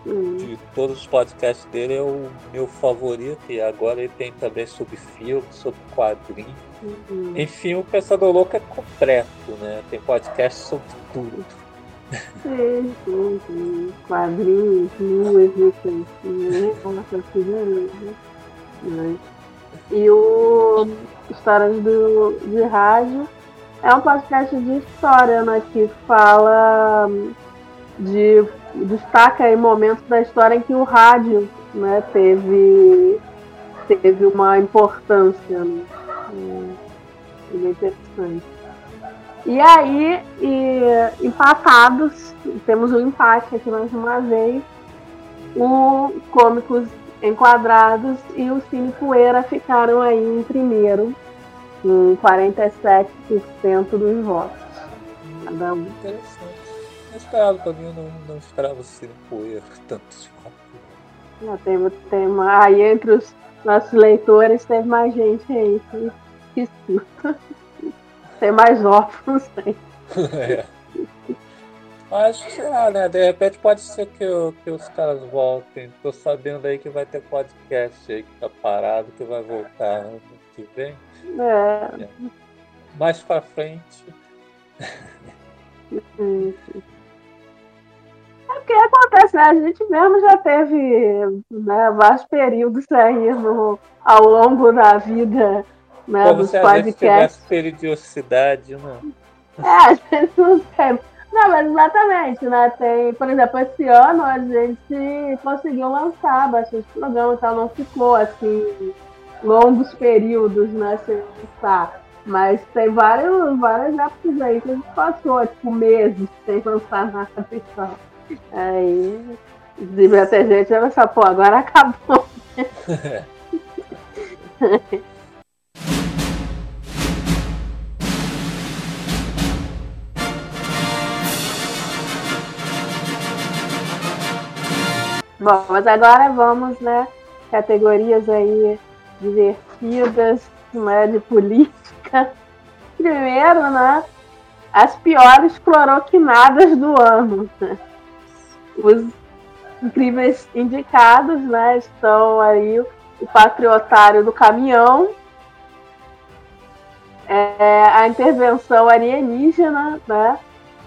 [SPEAKER 3] Uhum. De todos os podcasts dele é o meu favorito. E agora ele tem também sobre filme, sobre quadrinho. Uhum. Enfim, o Pensador Louco é completo, né? Tem podcast sobre tudo.
[SPEAKER 4] Sim, sim. Quadrinhos, músicas, né? E o Histórias do, de Rádio é um podcast de história, né? Que fala de destaca aí momentos da história em que o rádio né, teve, teve uma importância. Né? É bem interessante. E aí, e, empatados, temos um empate aqui mais uma vez. O Cômicos Enquadrados e o Cine Poeira ficaram aí em primeiro, com 47% dos votos.
[SPEAKER 3] Cada um. Interessante esperava pra mim, eu não, não esperava ser poeira <laughs> tantos
[SPEAKER 4] não, tem, tem Aí entre os nossos leitores teve mais gente aí que, que escuta. <laughs> Tem mais órfãos aí. é.
[SPEAKER 3] Acho que será, né? De repente pode ser que, que os caras voltem. Tô sabendo aí que vai ter podcast aí que tá parado, que vai voltar ano que vem. É. é. Mais pra frente.
[SPEAKER 4] É o que acontece, né? A gente mesmo já teve né, vários períodos aí no, ao longo da vida né,
[SPEAKER 3] Como dos se podcasts. Se periodicidade,
[SPEAKER 4] né? É, <laughs> a gente não tem. Não, mas exatamente, né? Tem, por exemplo, esse ano a gente conseguiu lançar bastante programa, então não ficou assim longos períodos né, sem lançar. Mas tem vários, várias épocas aí que a gente passou, tipo, meses sem lançar nada e tal. Aí devia ter gente vai pensar, pô, agora acabou. <laughs> Bom, mas agora vamos, né? Categorias aí divertidas, né, de política. Primeiro, né? As piores cloroquinadas do ano. Os incríveis indicados, né? Estão aí o patriotário do caminhão, é, a intervenção alienígena, né?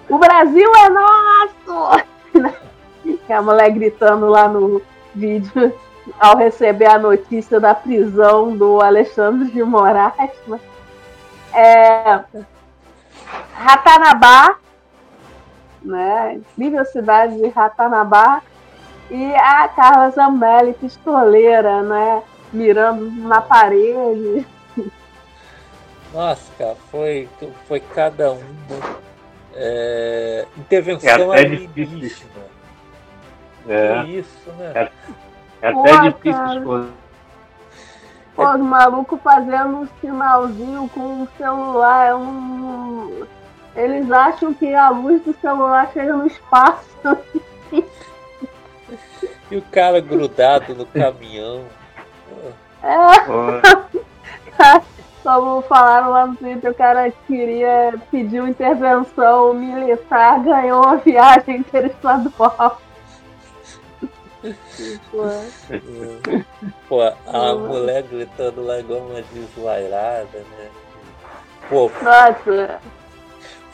[SPEAKER 4] O Brasil é nosso! que <laughs> a mulher gritando lá no vídeo ao receber a notícia da prisão do Alexandre de Moraes. Né? É, Ratanabá, né? Incrível cidade de Ratanabá. E a Carla Zambelli, pistoleira, né? Mirando na parede. <laughs>
[SPEAKER 3] Nossa, cara, foi, foi cada uma. É, intervenção é alienígena.
[SPEAKER 5] É. isso, né? É, é até Pô, difícil
[SPEAKER 4] Pô, os malucos fazendo um sinalzinho com o celular. É um... Eles acham que a luz do celular chega no espaço.
[SPEAKER 3] E o cara grudado no caminhão.
[SPEAKER 4] É. Como falaram lá no Twitter, o cara queria pedir uma intervenção militar, ganhou uma viagem interestadual.
[SPEAKER 3] Pô, a mulher gritando lá igual uma desvairada, né? Pô,
[SPEAKER 4] Nossa.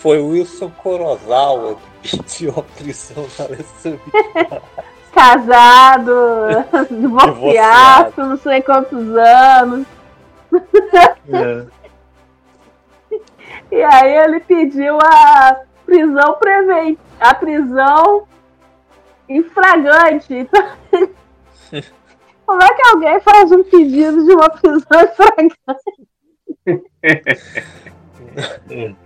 [SPEAKER 3] Foi Wilson Kurosawa que pediu a prisão da Alessandra. <laughs>
[SPEAKER 4] Casado, <laughs> divorciado, não sei quantos anos.
[SPEAKER 5] É. <laughs>
[SPEAKER 4] E aí ele pediu a prisão preventiva, a prisão em flagrante. Então, Como é que alguém faz um pedido de uma prisão em flagrante?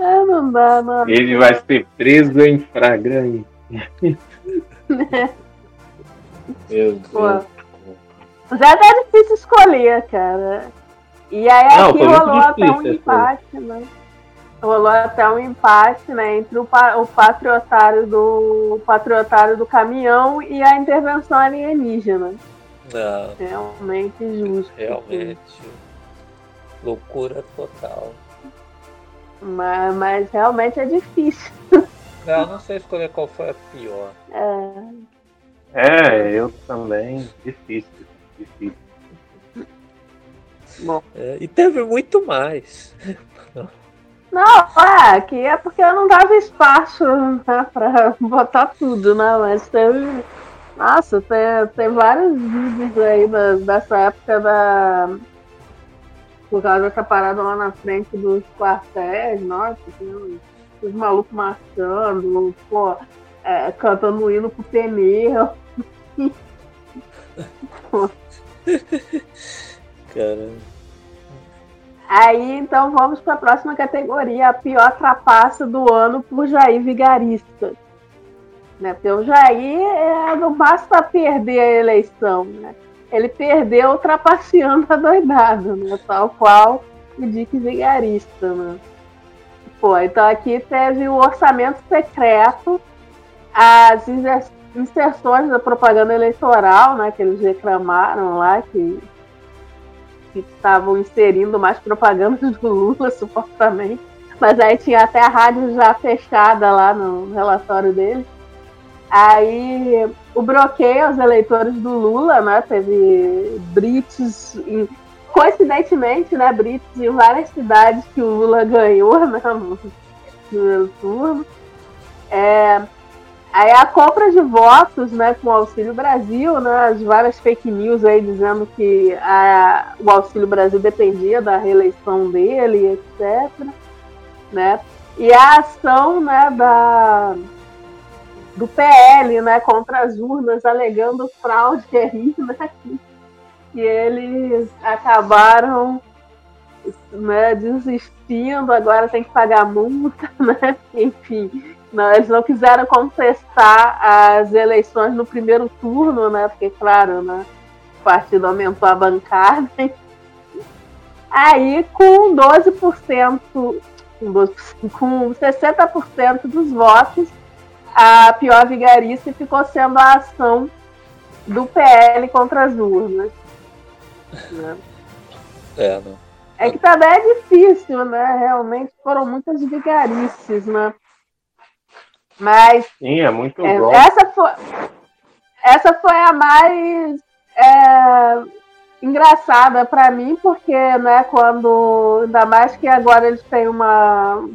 [SPEAKER 4] Ah, não dá, não.
[SPEAKER 5] Ele vai ser preso em flagrante. Meu <laughs>
[SPEAKER 4] Pô.
[SPEAKER 5] Deus.
[SPEAKER 4] Já tá difícil escolher, cara. E aí
[SPEAKER 5] Não,
[SPEAKER 4] aqui rolou até um
[SPEAKER 5] difícil,
[SPEAKER 4] empate, né? Rolou até um empate, né, entre o, pa- o patriotário do o patriotário do caminhão e a intervenção alienígena.
[SPEAKER 3] Não,
[SPEAKER 4] Realmente justo.
[SPEAKER 3] realmente. Loucura total.
[SPEAKER 4] Mas, mas realmente é difícil.
[SPEAKER 3] Não, não sei escolher qual foi a pior.
[SPEAKER 4] É,
[SPEAKER 5] É, eu também. Difícil. Difícil.
[SPEAKER 4] bom.
[SPEAKER 3] É, e teve muito mais.
[SPEAKER 4] Não, é, que é porque não dava espaço né, pra botar tudo, né? Mas teve. Nossa, tem, tem vários vídeos aí da- dessa época da. Por causa dessa parada lá na frente dos quartéis, nossa, uns- os malucos marchando, pô, é, cantando um hino pro pneu. <laughs>
[SPEAKER 3] Cara,
[SPEAKER 4] Aí, então, vamos para a próxima categoria, a pior trapaça do ano por Jair Vigarista. Né? Porque o Jair é, não basta perder a eleição, né? Ele perdeu trapaceando a doidado, né? Tal qual o Dick Vigarista, né? Pô, então aqui teve o orçamento secreto, as inser- inserções da propaganda eleitoral, né? Que eles reclamaram lá, que que estavam inserindo mais propagandas do Lula, <laughs> supostamente. Mas aí tinha até a rádio já fechada lá no relatório dele. Aí o bloqueio aos eleitores do Lula, né? Teve brits, em- coincidentemente, né? Brits em várias cidades que o Lula ganhou <laughs> né, no primeiro turno. É, Aí a compra de votos, né, com o Auxílio Brasil, né, as várias fake news aí dizendo que a, o Auxílio Brasil dependia da reeleição dele, etc. Né? E a ação, né, da do PL, né, contra as urnas, alegando fraude aí, né, que, eles acabaram né, desistindo, agora tem que pagar multa, <laughs> né, enfim. Não, eles não quiseram contestar as eleições no primeiro turno, né? Porque, claro, né? O partido aumentou a bancada. Aí, com 12%, com 12%, com 60% dos votos, a pior vigarista ficou sendo a ação do PL contra as urnas. né?
[SPEAKER 3] é, não.
[SPEAKER 4] É que também é difícil, né? Realmente foram muitas vigarices, né? Mas
[SPEAKER 5] Sim, é muito
[SPEAKER 4] é,
[SPEAKER 5] bom.
[SPEAKER 4] essa, foi, essa foi a mais é, engraçada para mim, porque, né, quando. Ainda mais que agora eles têm uma.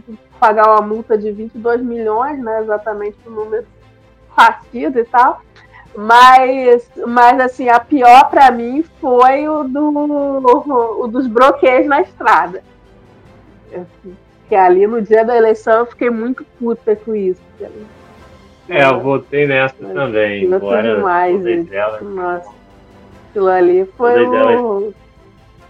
[SPEAKER 4] Pagar uma multa de 22 milhões, né? Exatamente o número do partido e tal. Mas, mas assim, a pior para mim foi o, do, o dos bloqueios na estrada. Que ali no dia da eleição eu fiquei muito puta com isso.
[SPEAKER 5] É, eu votei nessa também.
[SPEAKER 4] aquilo foi
[SPEAKER 5] Embora
[SPEAKER 4] demais,
[SPEAKER 5] votei
[SPEAKER 4] gente.
[SPEAKER 5] dela.
[SPEAKER 4] Nossa, aquilo ali foi o,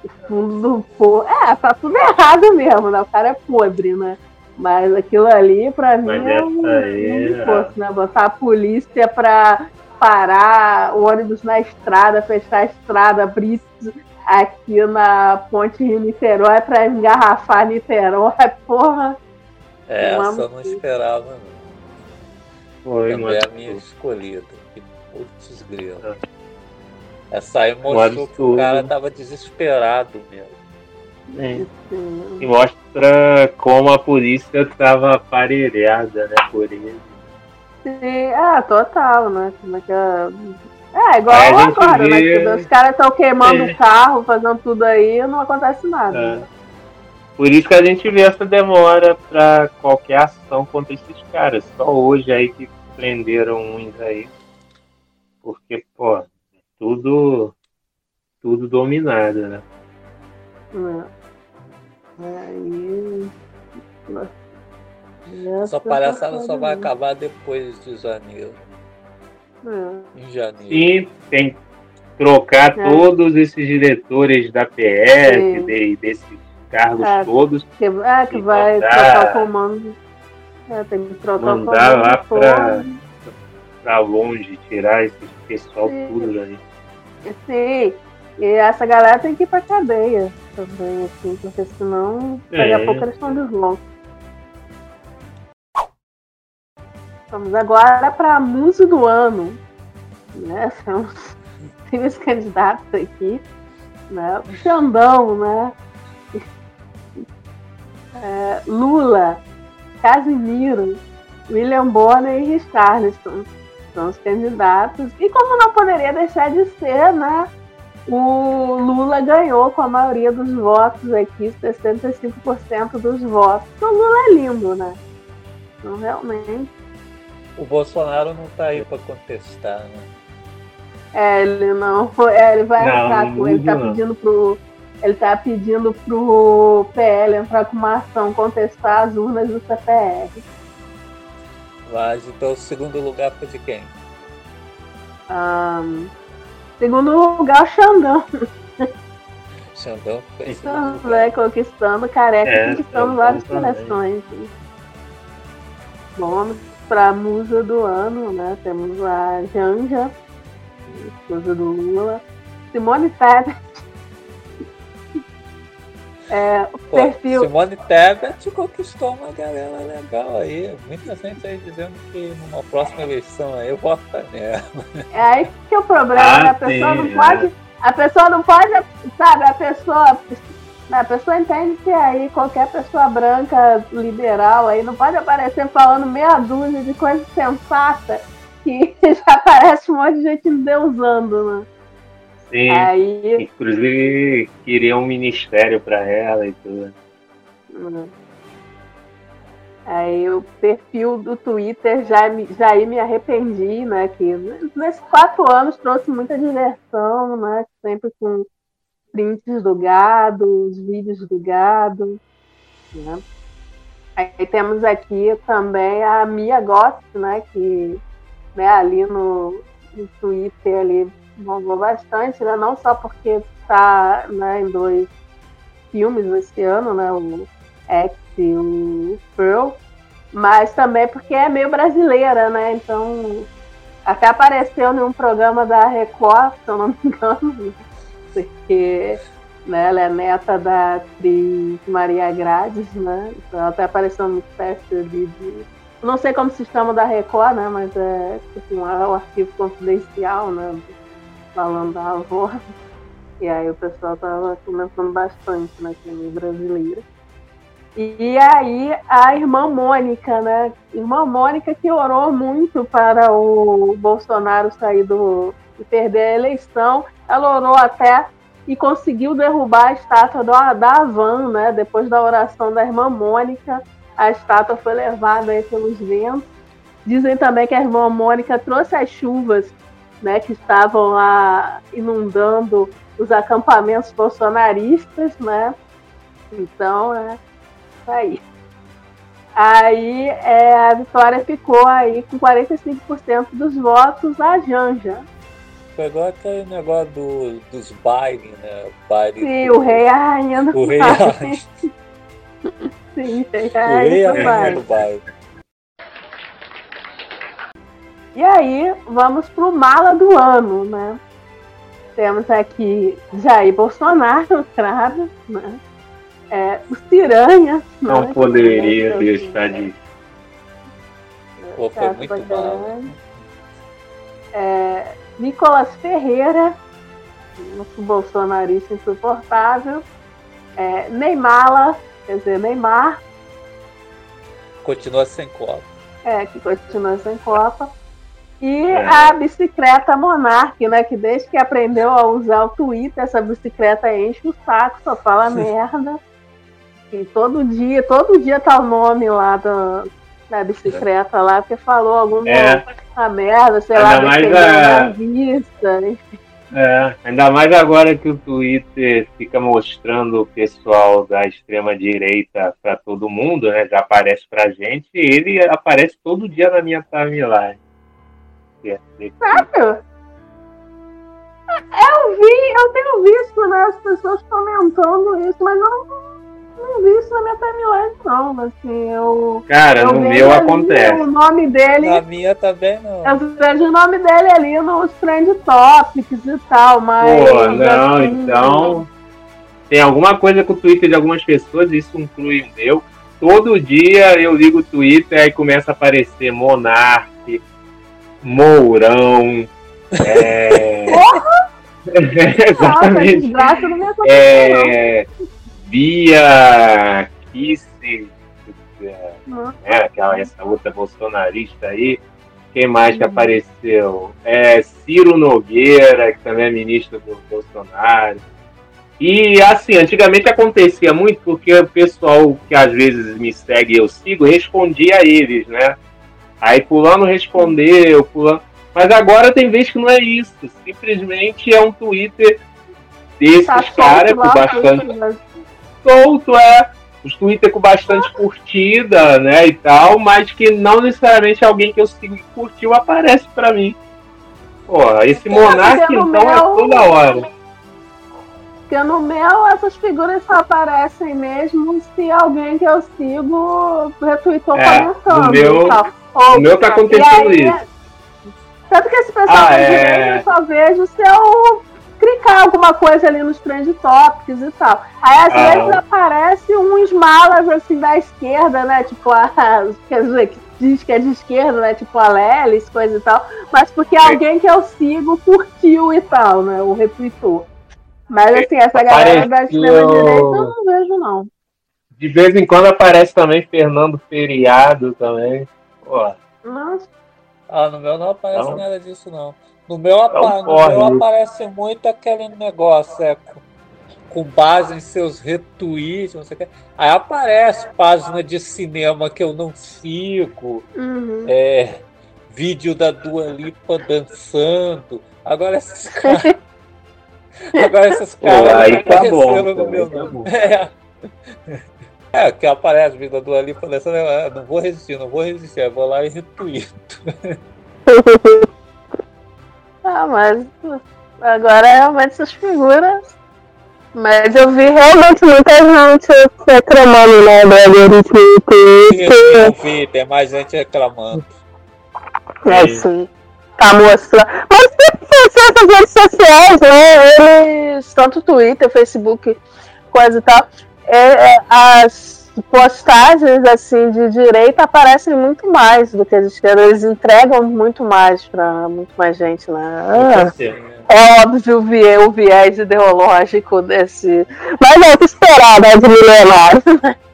[SPEAKER 4] o fundo do poço. É, tá tudo errado mesmo, né? O cara é podre, né? Mas aquilo ali, pra mim, é um
[SPEAKER 5] aí,
[SPEAKER 4] fundo do
[SPEAKER 5] é.
[SPEAKER 4] né? Botar a polícia pra parar o ônibus na estrada, fechar a estrada, abrir aqui na ponte Rio-Niterói pra engarrafar Niterói, <laughs> porra.
[SPEAKER 3] É,
[SPEAKER 4] Eu
[SPEAKER 3] essa eu não
[SPEAKER 4] isso.
[SPEAKER 3] esperava, não. Foi, Também é a minha escolhida. Que putz grilo. Ah. Essa aí mostrou que o cara tava desesperado mesmo.
[SPEAKER 5] É. E mostra como a polícia estava aparelhada, né, por ele.
[SPEAKER 4] Sim, ah, total, né? Como é é... É, igual agora, né, vê... né? Os caras estão queimando o é. carro, fazendo tudo aí e não acontece nada. É. Né?
[SPEAKER 5] Por isso que a gente vê essa demora para qualquer ação contra esses caras. Só hoje aí que prenderam uns aí. Porque, pô, tudo tudo dominado, né?
[SPEAKER 4] Aí.
[SPEAKER 3] Essa palhaçada só vai acabar depois de janeiro. É. Em janeiro.
[SPEAKER 5] Sim, tem que trocar é. todos esses diretores da PF, de, desses cargos é, todos.
[SPEAKER 4] Que, é, que vai mandar, trocar o comando. É, tem que trocar
[SPEAKER 5] mandar o comando. lá pra, pra longe, tirar esse pessoal Sim. tudo daí.
[SPEAKER 4] Sim. E essa galera tem que ir pra cadeia também, assim, porque senão daqui a pouco eles estão de volta. Vamos agora para Muso do Ano. Né? <laughs> São os candidatos aqui. Né? O Xandão, né? <laughs> É, Lula, Casimiro, William Bonner e Richarlison são os candidatos. E como não poderia deixar de ser, né? O Lula ganhou com a maioria dos votos aqui, 65% dos votos. Então, o Lula é lindo, né? Então, realmente.
[SPEAKER 3] O Bolsonaro não tá aí para contestar, né?
[SPEAKER 4] É, ele não. É, ele vai não, entrar com. Ele tá pedindo pro. Ele tá pedindo pro PL entrar com uma ação contestar as urnas do CPR.
[SPEAKER 3] Mas então o segundo lugar foi de quem?
[SPEAKER 4] Um, Segundo lugar, o Xandão.
[SPEAKER 3] Xandão foi
[SPEAKER 4] é, conquistando, careca, é, conquistando várias seleções. Vamos para a musa do ano, né? Temos a Janja, esposa do Lula. Simone Tebet.
[SPEAKER 3] É, o Pô, perfil. Simone Tebet conquistou uma galera legal aí. Muita gente aí dizendo que numa próxima eleição aí eu voto nela.
[SPEAKER 4] É aí que é o problema, ah, né? A pessoa sim, não pode. É. A pessoa não pode, sabe, a pessoa. A pessoa entende que aí qualquer pessoa branca liberal aí não pode aparecer falando meia dúzia de coisas sensatas que <laughs> já aparece um monte de gente deusando, né?
[SPEAKER 5] Sim. Aí... Inclusive queria um ministério para ela e tudo. Uhum.
[SPEAKER 4] Aí o perfil do Twitter já, já me arrependi, né? Que nesses quatro anos trouxe muita diversão, né? Sempre com prints do gado, os vídeos do gado. Né? Aí temos aqui também a Mia Goss, né? Que né, ali no, no Twitter ali bombou bastante, né? Não só porque está né, em dois filmes esse ano, né? O X e o Pearl, mas também porque é meio brasileira, né? Então até apareceu em um programa da Record, se eu não me engano, <laughs> porque né, ela é neta da atriz Maria Grades, né? Então ela até apareceu numa espécie de, de não sei como se chama da Record, né? Mas é tipo um arquivo confidencial, né? Falando da avó. E aí o pessoal tava comentando bastante na né, brasileira. E aí a irmã Mônica, né? Irmã Mônica que orou muito para o Bolsonaro sair do e perder a eleição. Ela orou até e conseguiu derrubar a estátua da Havan, né? Depois da oração da irmã Mônica, a estátua foi levada aí pelos ventos. Dizem também que a irmã Mônica trouxe as chuvas né, que estavam lá inundando os acampamentos bolsonaristas, né? Então, é tá aí. Aí é, a Vitória ficou aí com 45% dos votos a Janja.
[SPEAKER 3] Pegou aquele negócio do, dos bailes, né?
[SPEAKER 4] Baile Sim, do, o rei a rainha do
[SPEAKER 3] o rei baile. <laughs>
[SPEAKER 4] Sim, o rei a rainha do baile. E aí, vamos pro mala do ano, né? Temos aqui Jair Bolsonaro, <laughs> claro, né? É, os piranhas.
[SPEAKER 5] Não né? poderia deixar de.
[SPEAKER 3] Pô, foi muito
[SPEAKER 4] grande. É, Nicolas Ferreira, nosso bolsonarista insuportável. É, Neymar, quer dizer, Neymar.
[SPEAKER 3] Continua sem Copa.
[SPEAKER 4] É, que continua sem Copa. E é. a bicicleta Monark, né? Que desde que aprendeu a usar o Twitter, essa bicicleta enche o saco, só fala merda. E todo dia, todo dia tá o nome lá da, da bicicleta lá, porque falou alguma é. merda, sei
[SPEAKER 5] Ainda
[SPEAKER 4] lá,
[SPEAKER 5] mais a... vista, enfim. É, ainda mais agora que o Twitter fica mostrando o pessoal da extrema direita para todo mundo, né? Já aparece pra gente, ele aparece todo dia na minha timeline.
[SPEAKER 4] É Sério? Eu vi, eu tenho visto né, as pessoas comentando isso, mas eu não não vi isso na minha timeline, não. Assim, eu.
[SPEAKER 5] Cara,
[SPEAKER 4] eu
[SPEAKER 5] no meu acontece.
[SPEAKER 4] O nome dele.
[SPEAKER 3] Na minha também não.
[SPEAKER 4] Eu vejo o nome dele ali nos Trend Topics e tal, mas.
[SPEAKER 5] Pô, não, assim, então. Tem alguma coisa com o Twitter de algumas pessoas, isso inclui o meu. Todo dia eu ligo o Twitter e começa a aparecer Monarque, Mourão. É...
[SPEAKER 4] Porra! <laughs>
[SPEAKER 5] Exatamente. Nossa, é... Bia né, aquela essa outra bolsonarista aí. Quem mais que uhum. apareceu? É, Ciro Nogueira, que também é ministro do Bolsonaro. E assim, antigamente acontecia muito porque o pessoal que às vezes me segue e eu sigo, respondia a eles, né? Aí fulano respondeu, fulano. Mas agora tem vez que não é isso. Simplesmente é um Twitter desses tá caras com bastante solto, é. Os Twitter com bastante curtida, né, e tal, mas que não necessariamente alguém que eu sigo que curtiu aparece pra mim. Pô, esse Monark então meu... é toda hora.
[SPEAKER 4] Porque no meu essas figuras só aparecem mesmo se alguém que eu sigo retweetou é, comentando.
[SPEAKER 5] Meu, tá, no meu tá acontecendo aí, isso.
[SPEAKER 4] Tanto que esse pessoal ah, é... eu só vejo se eu clicar alguma coisa ali nos trend topics e tal. Aí às ah. vezes aparece uns malas assim da esquerda, né? Tipo, a, <laughs> quer dizer, que diz que é de esquerda, né? Tipo a Lelis, coisa e tal. Mas porque alguém que eu sigo curtiu e tal, né? O retweetou. Mas assim, essa galera da extrema direita eu não vejo, não.
[SPEAKER 5] De vez em quando aparece também Fernando Feriado também. Pô.
[SPEAKER 3] Nossa. Ah, no meu não aparece não. nada disso, não. No meu, é um no meu aparece muito aquele negócio, é, com base em seus retweets, não sei o que. Aí aparece página de cinema que eu não sigo, uhum. é, vídeo da Dua Lipa dançando. Agora esses <laughs> caras. Agora esses caras Pô,
[SPEAKER 5] aí tá bom,
[SPEAKER 3] no meu tá nome. <laughs> É. é, que aparece vídeo da Dua Lipa dançando. Eu, não vou resistir, não vou resistir. Eu vou lá e retuito. <laughs>
[SPEAKER 4] Ah, mas agora realmente essas figuras. Mas eu vi realmente muita gente reclamando, né, do algoritmo do
[SPEAKER 3] Twitter. Eu vi, tem mais gente reclamando.
[SPEAKER 4] É, sim. Tá mostrando. Mas essas redes sociais, né, eles, tanto Twitter, Facebook, coisa e tal, é, é, as postagens assim de direita aparecem muito mais do que as esquerdas. Eles entregam muito mais para muito mais gente, né? Ah, é óbvio o viés ideológico desse. Mas é o que esperar, né, de milionário. <laughs>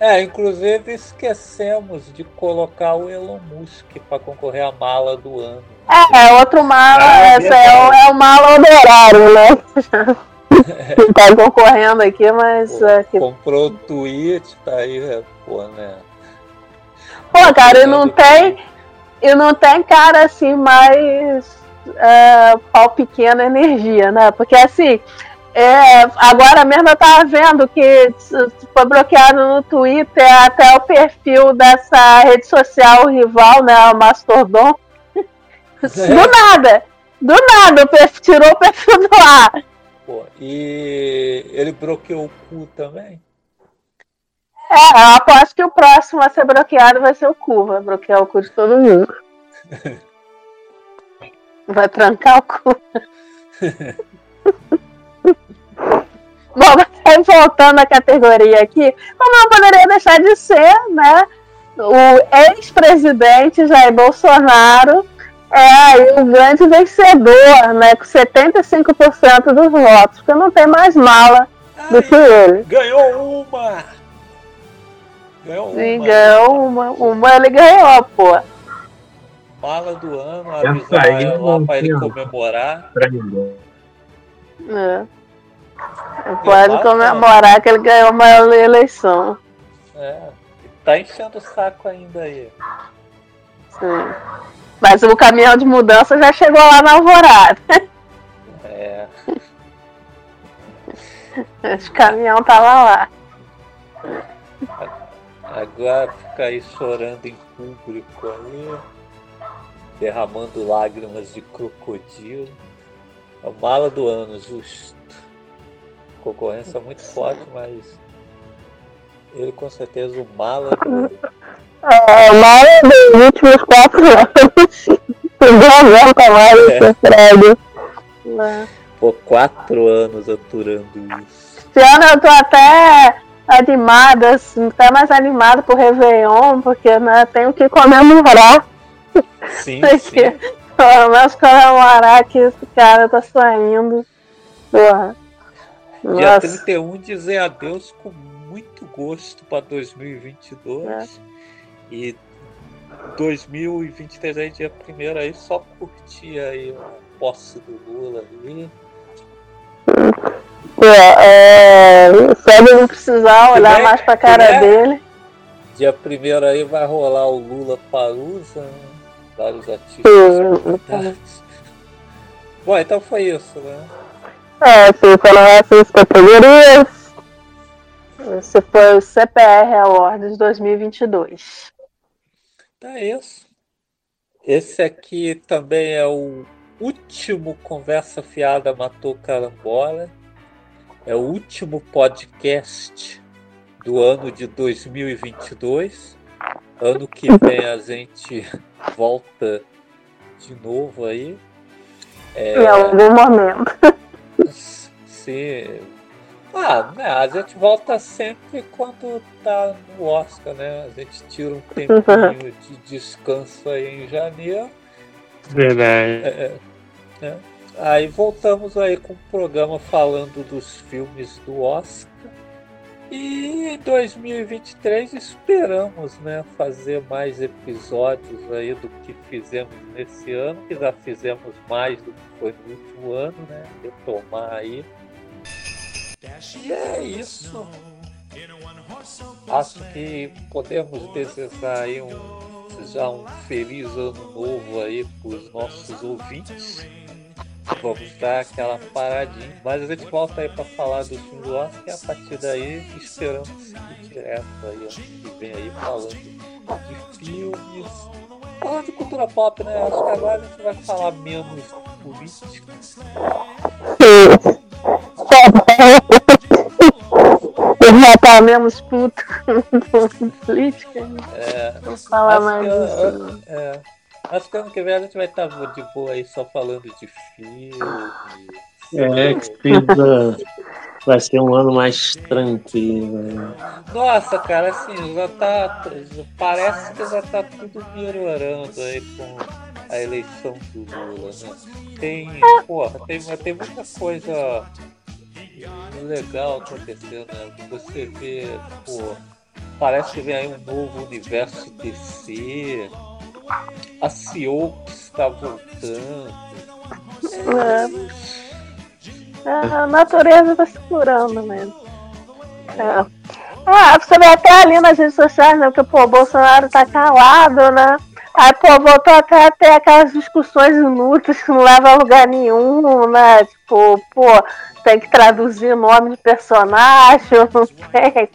[SPEAKER 3] É, inclusive esquecemos de colocar o Elon Musk para concorrer à mala do ano.
[SPEAKER 4] É, é outro mala, ah, essa é, o, é o mala honorário, né? <laughs> Não tá concorrendo aqui, mas.
[SPEAKER 3] É que... Comprou o tweet, tá aí, é, pô, né?
[SPEAKER 4] Pô, cara, e não tem. E não tem cara assim mais. É, pau pequeno energia, né? Porque assim. É, agora mesmo eu tava vendo que foi bloqueado no Twitter até o perfil dessa rede social rival, né? O Mastodon. É. <laughs> Do nada! Do nada, o perfil, tirou o perfil do ar.
[SPEAKER 3] Pô, e ele bloqueou o cu também?
[SPEAKER 4] É, eu aposto que o próximo a ser bloqueado vai ser o cu, vai bloquear o cu de todo mundo. <laughs> vai trancar o cu. <laughs> Bom, mas voltando à categoria aqui, como não poderia deixar de ser, né? o ex-presidente Jair Bolsonaro é aí o grande vencedor, né? Com 75% dos votos, porque não tem mais mala Ai, do que ele.
[SPEAKER 3] Ganhou uma! Ganhou
[SPEAKER 4] Sim, uma. ganhou uma. Uma ele ganhou, pô.
[SPEAKER 3] Mala do ano, avisar lá pra ele comemorar.
[SPEAKER 4] É. Pode comemorar que ele ganhou uma eleição.
[SPEAKER 3] É. Tá enchendo o saco ainda aí.
[SPEAKER 4] Sim. Mas o caminhão de mudança já chegou lá na Alvorada.
[SPEAKER 3] É. <laughs>
[SPEAKER 4] Esse caminhão tava lá.
[SPEAKER 3] Agora fica aí chorando em público aí, derramando lágrimas de crocodilo. A mala do ano, justo. Concorrência muito forte, mas ele com certeza o mala do
[SPEAKER 4] é, mala dos últimos quatro anos. Não aguenta mais é. esse Fred.
[SPEAKER 3] Por quatro anos aturando isso.
[SPEAKER 4] Esse ano eu tô até animada, assim, até mais animada pro Réveillon, porque né, tenho que comemorar.
[SPEAKER 3] Sim, <laughs> sim.
[SPEAKER 4] Pelo menos comemorar que esse cara tá saindo. Porra.
[SPEAKER 3] Dia Nossa. 31 dizer adeus com muito gosto para 2022. É. E 2023 aí, dia primeiro aí, só curtir aí a posse do Lula ali.
[SPEAKER 4] É, é, só não precisar olhar bem, mais pra cara é, dele.
[SPEAKER 3] Dia primeiro aí vai rolar o Lula Palusa, né? vários artistas. Bom, então foi isso, né?
[SPEAKER 4] É, sim, foram essas categorias. Esse foi o CPR Awards 2022.
[SPEAKER 3] Tá isso. Esse aqui também é o último Conversa Fiada Matou Carambola. É o último podcast do ano de 2022. Ano que vem a gente volta de novo aí.
[SPEAKER 4] É... Em algum momento. <laughs>
[SPEAKER 3] Sim, ah, né, a gente volta sempre quando tá no Oscar, né? A gente tira um tempinho de descanso aí em janeiro.
[SPEAKER 5] Verdade.
[SPEAKER 3] É, é, é. Aí voltamos aí com o programa falando dos filmes do Oscar. E em 2023 esperamos né, fazer mais episódios aí do que fizemos nesse ano, que já fizemos mais do que foi no último ano, né? Retomar aí e é isso. Acho que podemos desejar aí um, já um feliz ano novo aí para os nossos ouvintes. Vamos dar aquela paradinha. Mas a gente volta aí para falar do filme do Oscar e a partir daí esperamos seguir direto aí ano que vem aí falando de filmes. Falando de cultura pop, né? Acho que agora a gente vai falar menos política. <laughs>
[SPEAKER 4] Eu já tá menos puto <laughs> com política. Né?
[SPEAKER 3] É,
[SPEAKER 4] falar mais disso.
[SPEAKER 3] É, acho que ano que vem a gente vai estar tá de boa aí só falando de filme.
[SPEAKER 5] É, que. Vai ser um ano mais tranquilo. Né?
[SPEAKER 3] Nossa, cara, assim, já tá. Parece que já tá tudo melhorando aí com a eleição do Lula, né? Tem, porra, tem, tem muita coisa legal acontecendo, né? Você vê, pô, parece que vem aí um novo universo DC, a CEO está voltando.
[SPEAKER 4] É. A natureza está se curando mesmo. É. Ah, você vê até ali nas redes sociais, né? Porque, pô, o Bolsonaro tá calado, né? Aí, pô, voltou até a ter aquelas discussões inúteis que não levam a lugar nenhum, né? Tipo, pô, tem que traduzir o nome de personagem, não tem,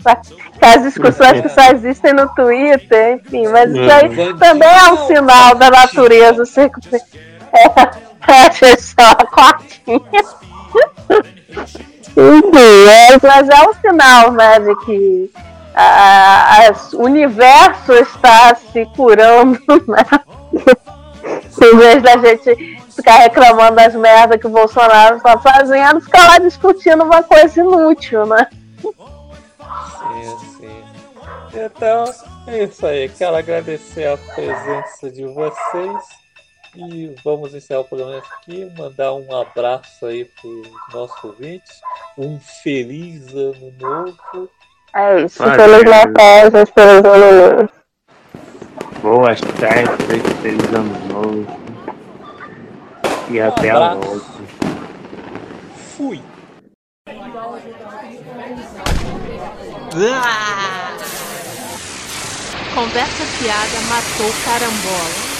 [SPEAKER 4] As discussões que só existem no Twitter, enfim, mas isso aí também é um sinal da natureza. Você... <laughs> É, é só a é, mas é um sinal, né, de que a, a, o universo está se curando, <laughs> né? em vez da gente ficar reclamando das merdas que o Bolsonaro está fazendo, ficar lá discutindo uma coisa inútil, né?
[SPEAKER 3] Sim, sim. Então, é isso aí. Quero agradecer a presença de vocês. E vamos encerrar o programa aqui. Mandar um abraço aí para os nossos ouvintes. Um feliz ano novo.
[SPEAKER 4] É isso. Valeu. Feliz Natal, feliz ano novo.
[SPEAKER 5] Boas festas, feliz ano novo. E um até a próxima.
[SPEAKER 3] Fui.
[SPEAKER 1] Conversa fiada matou carambola.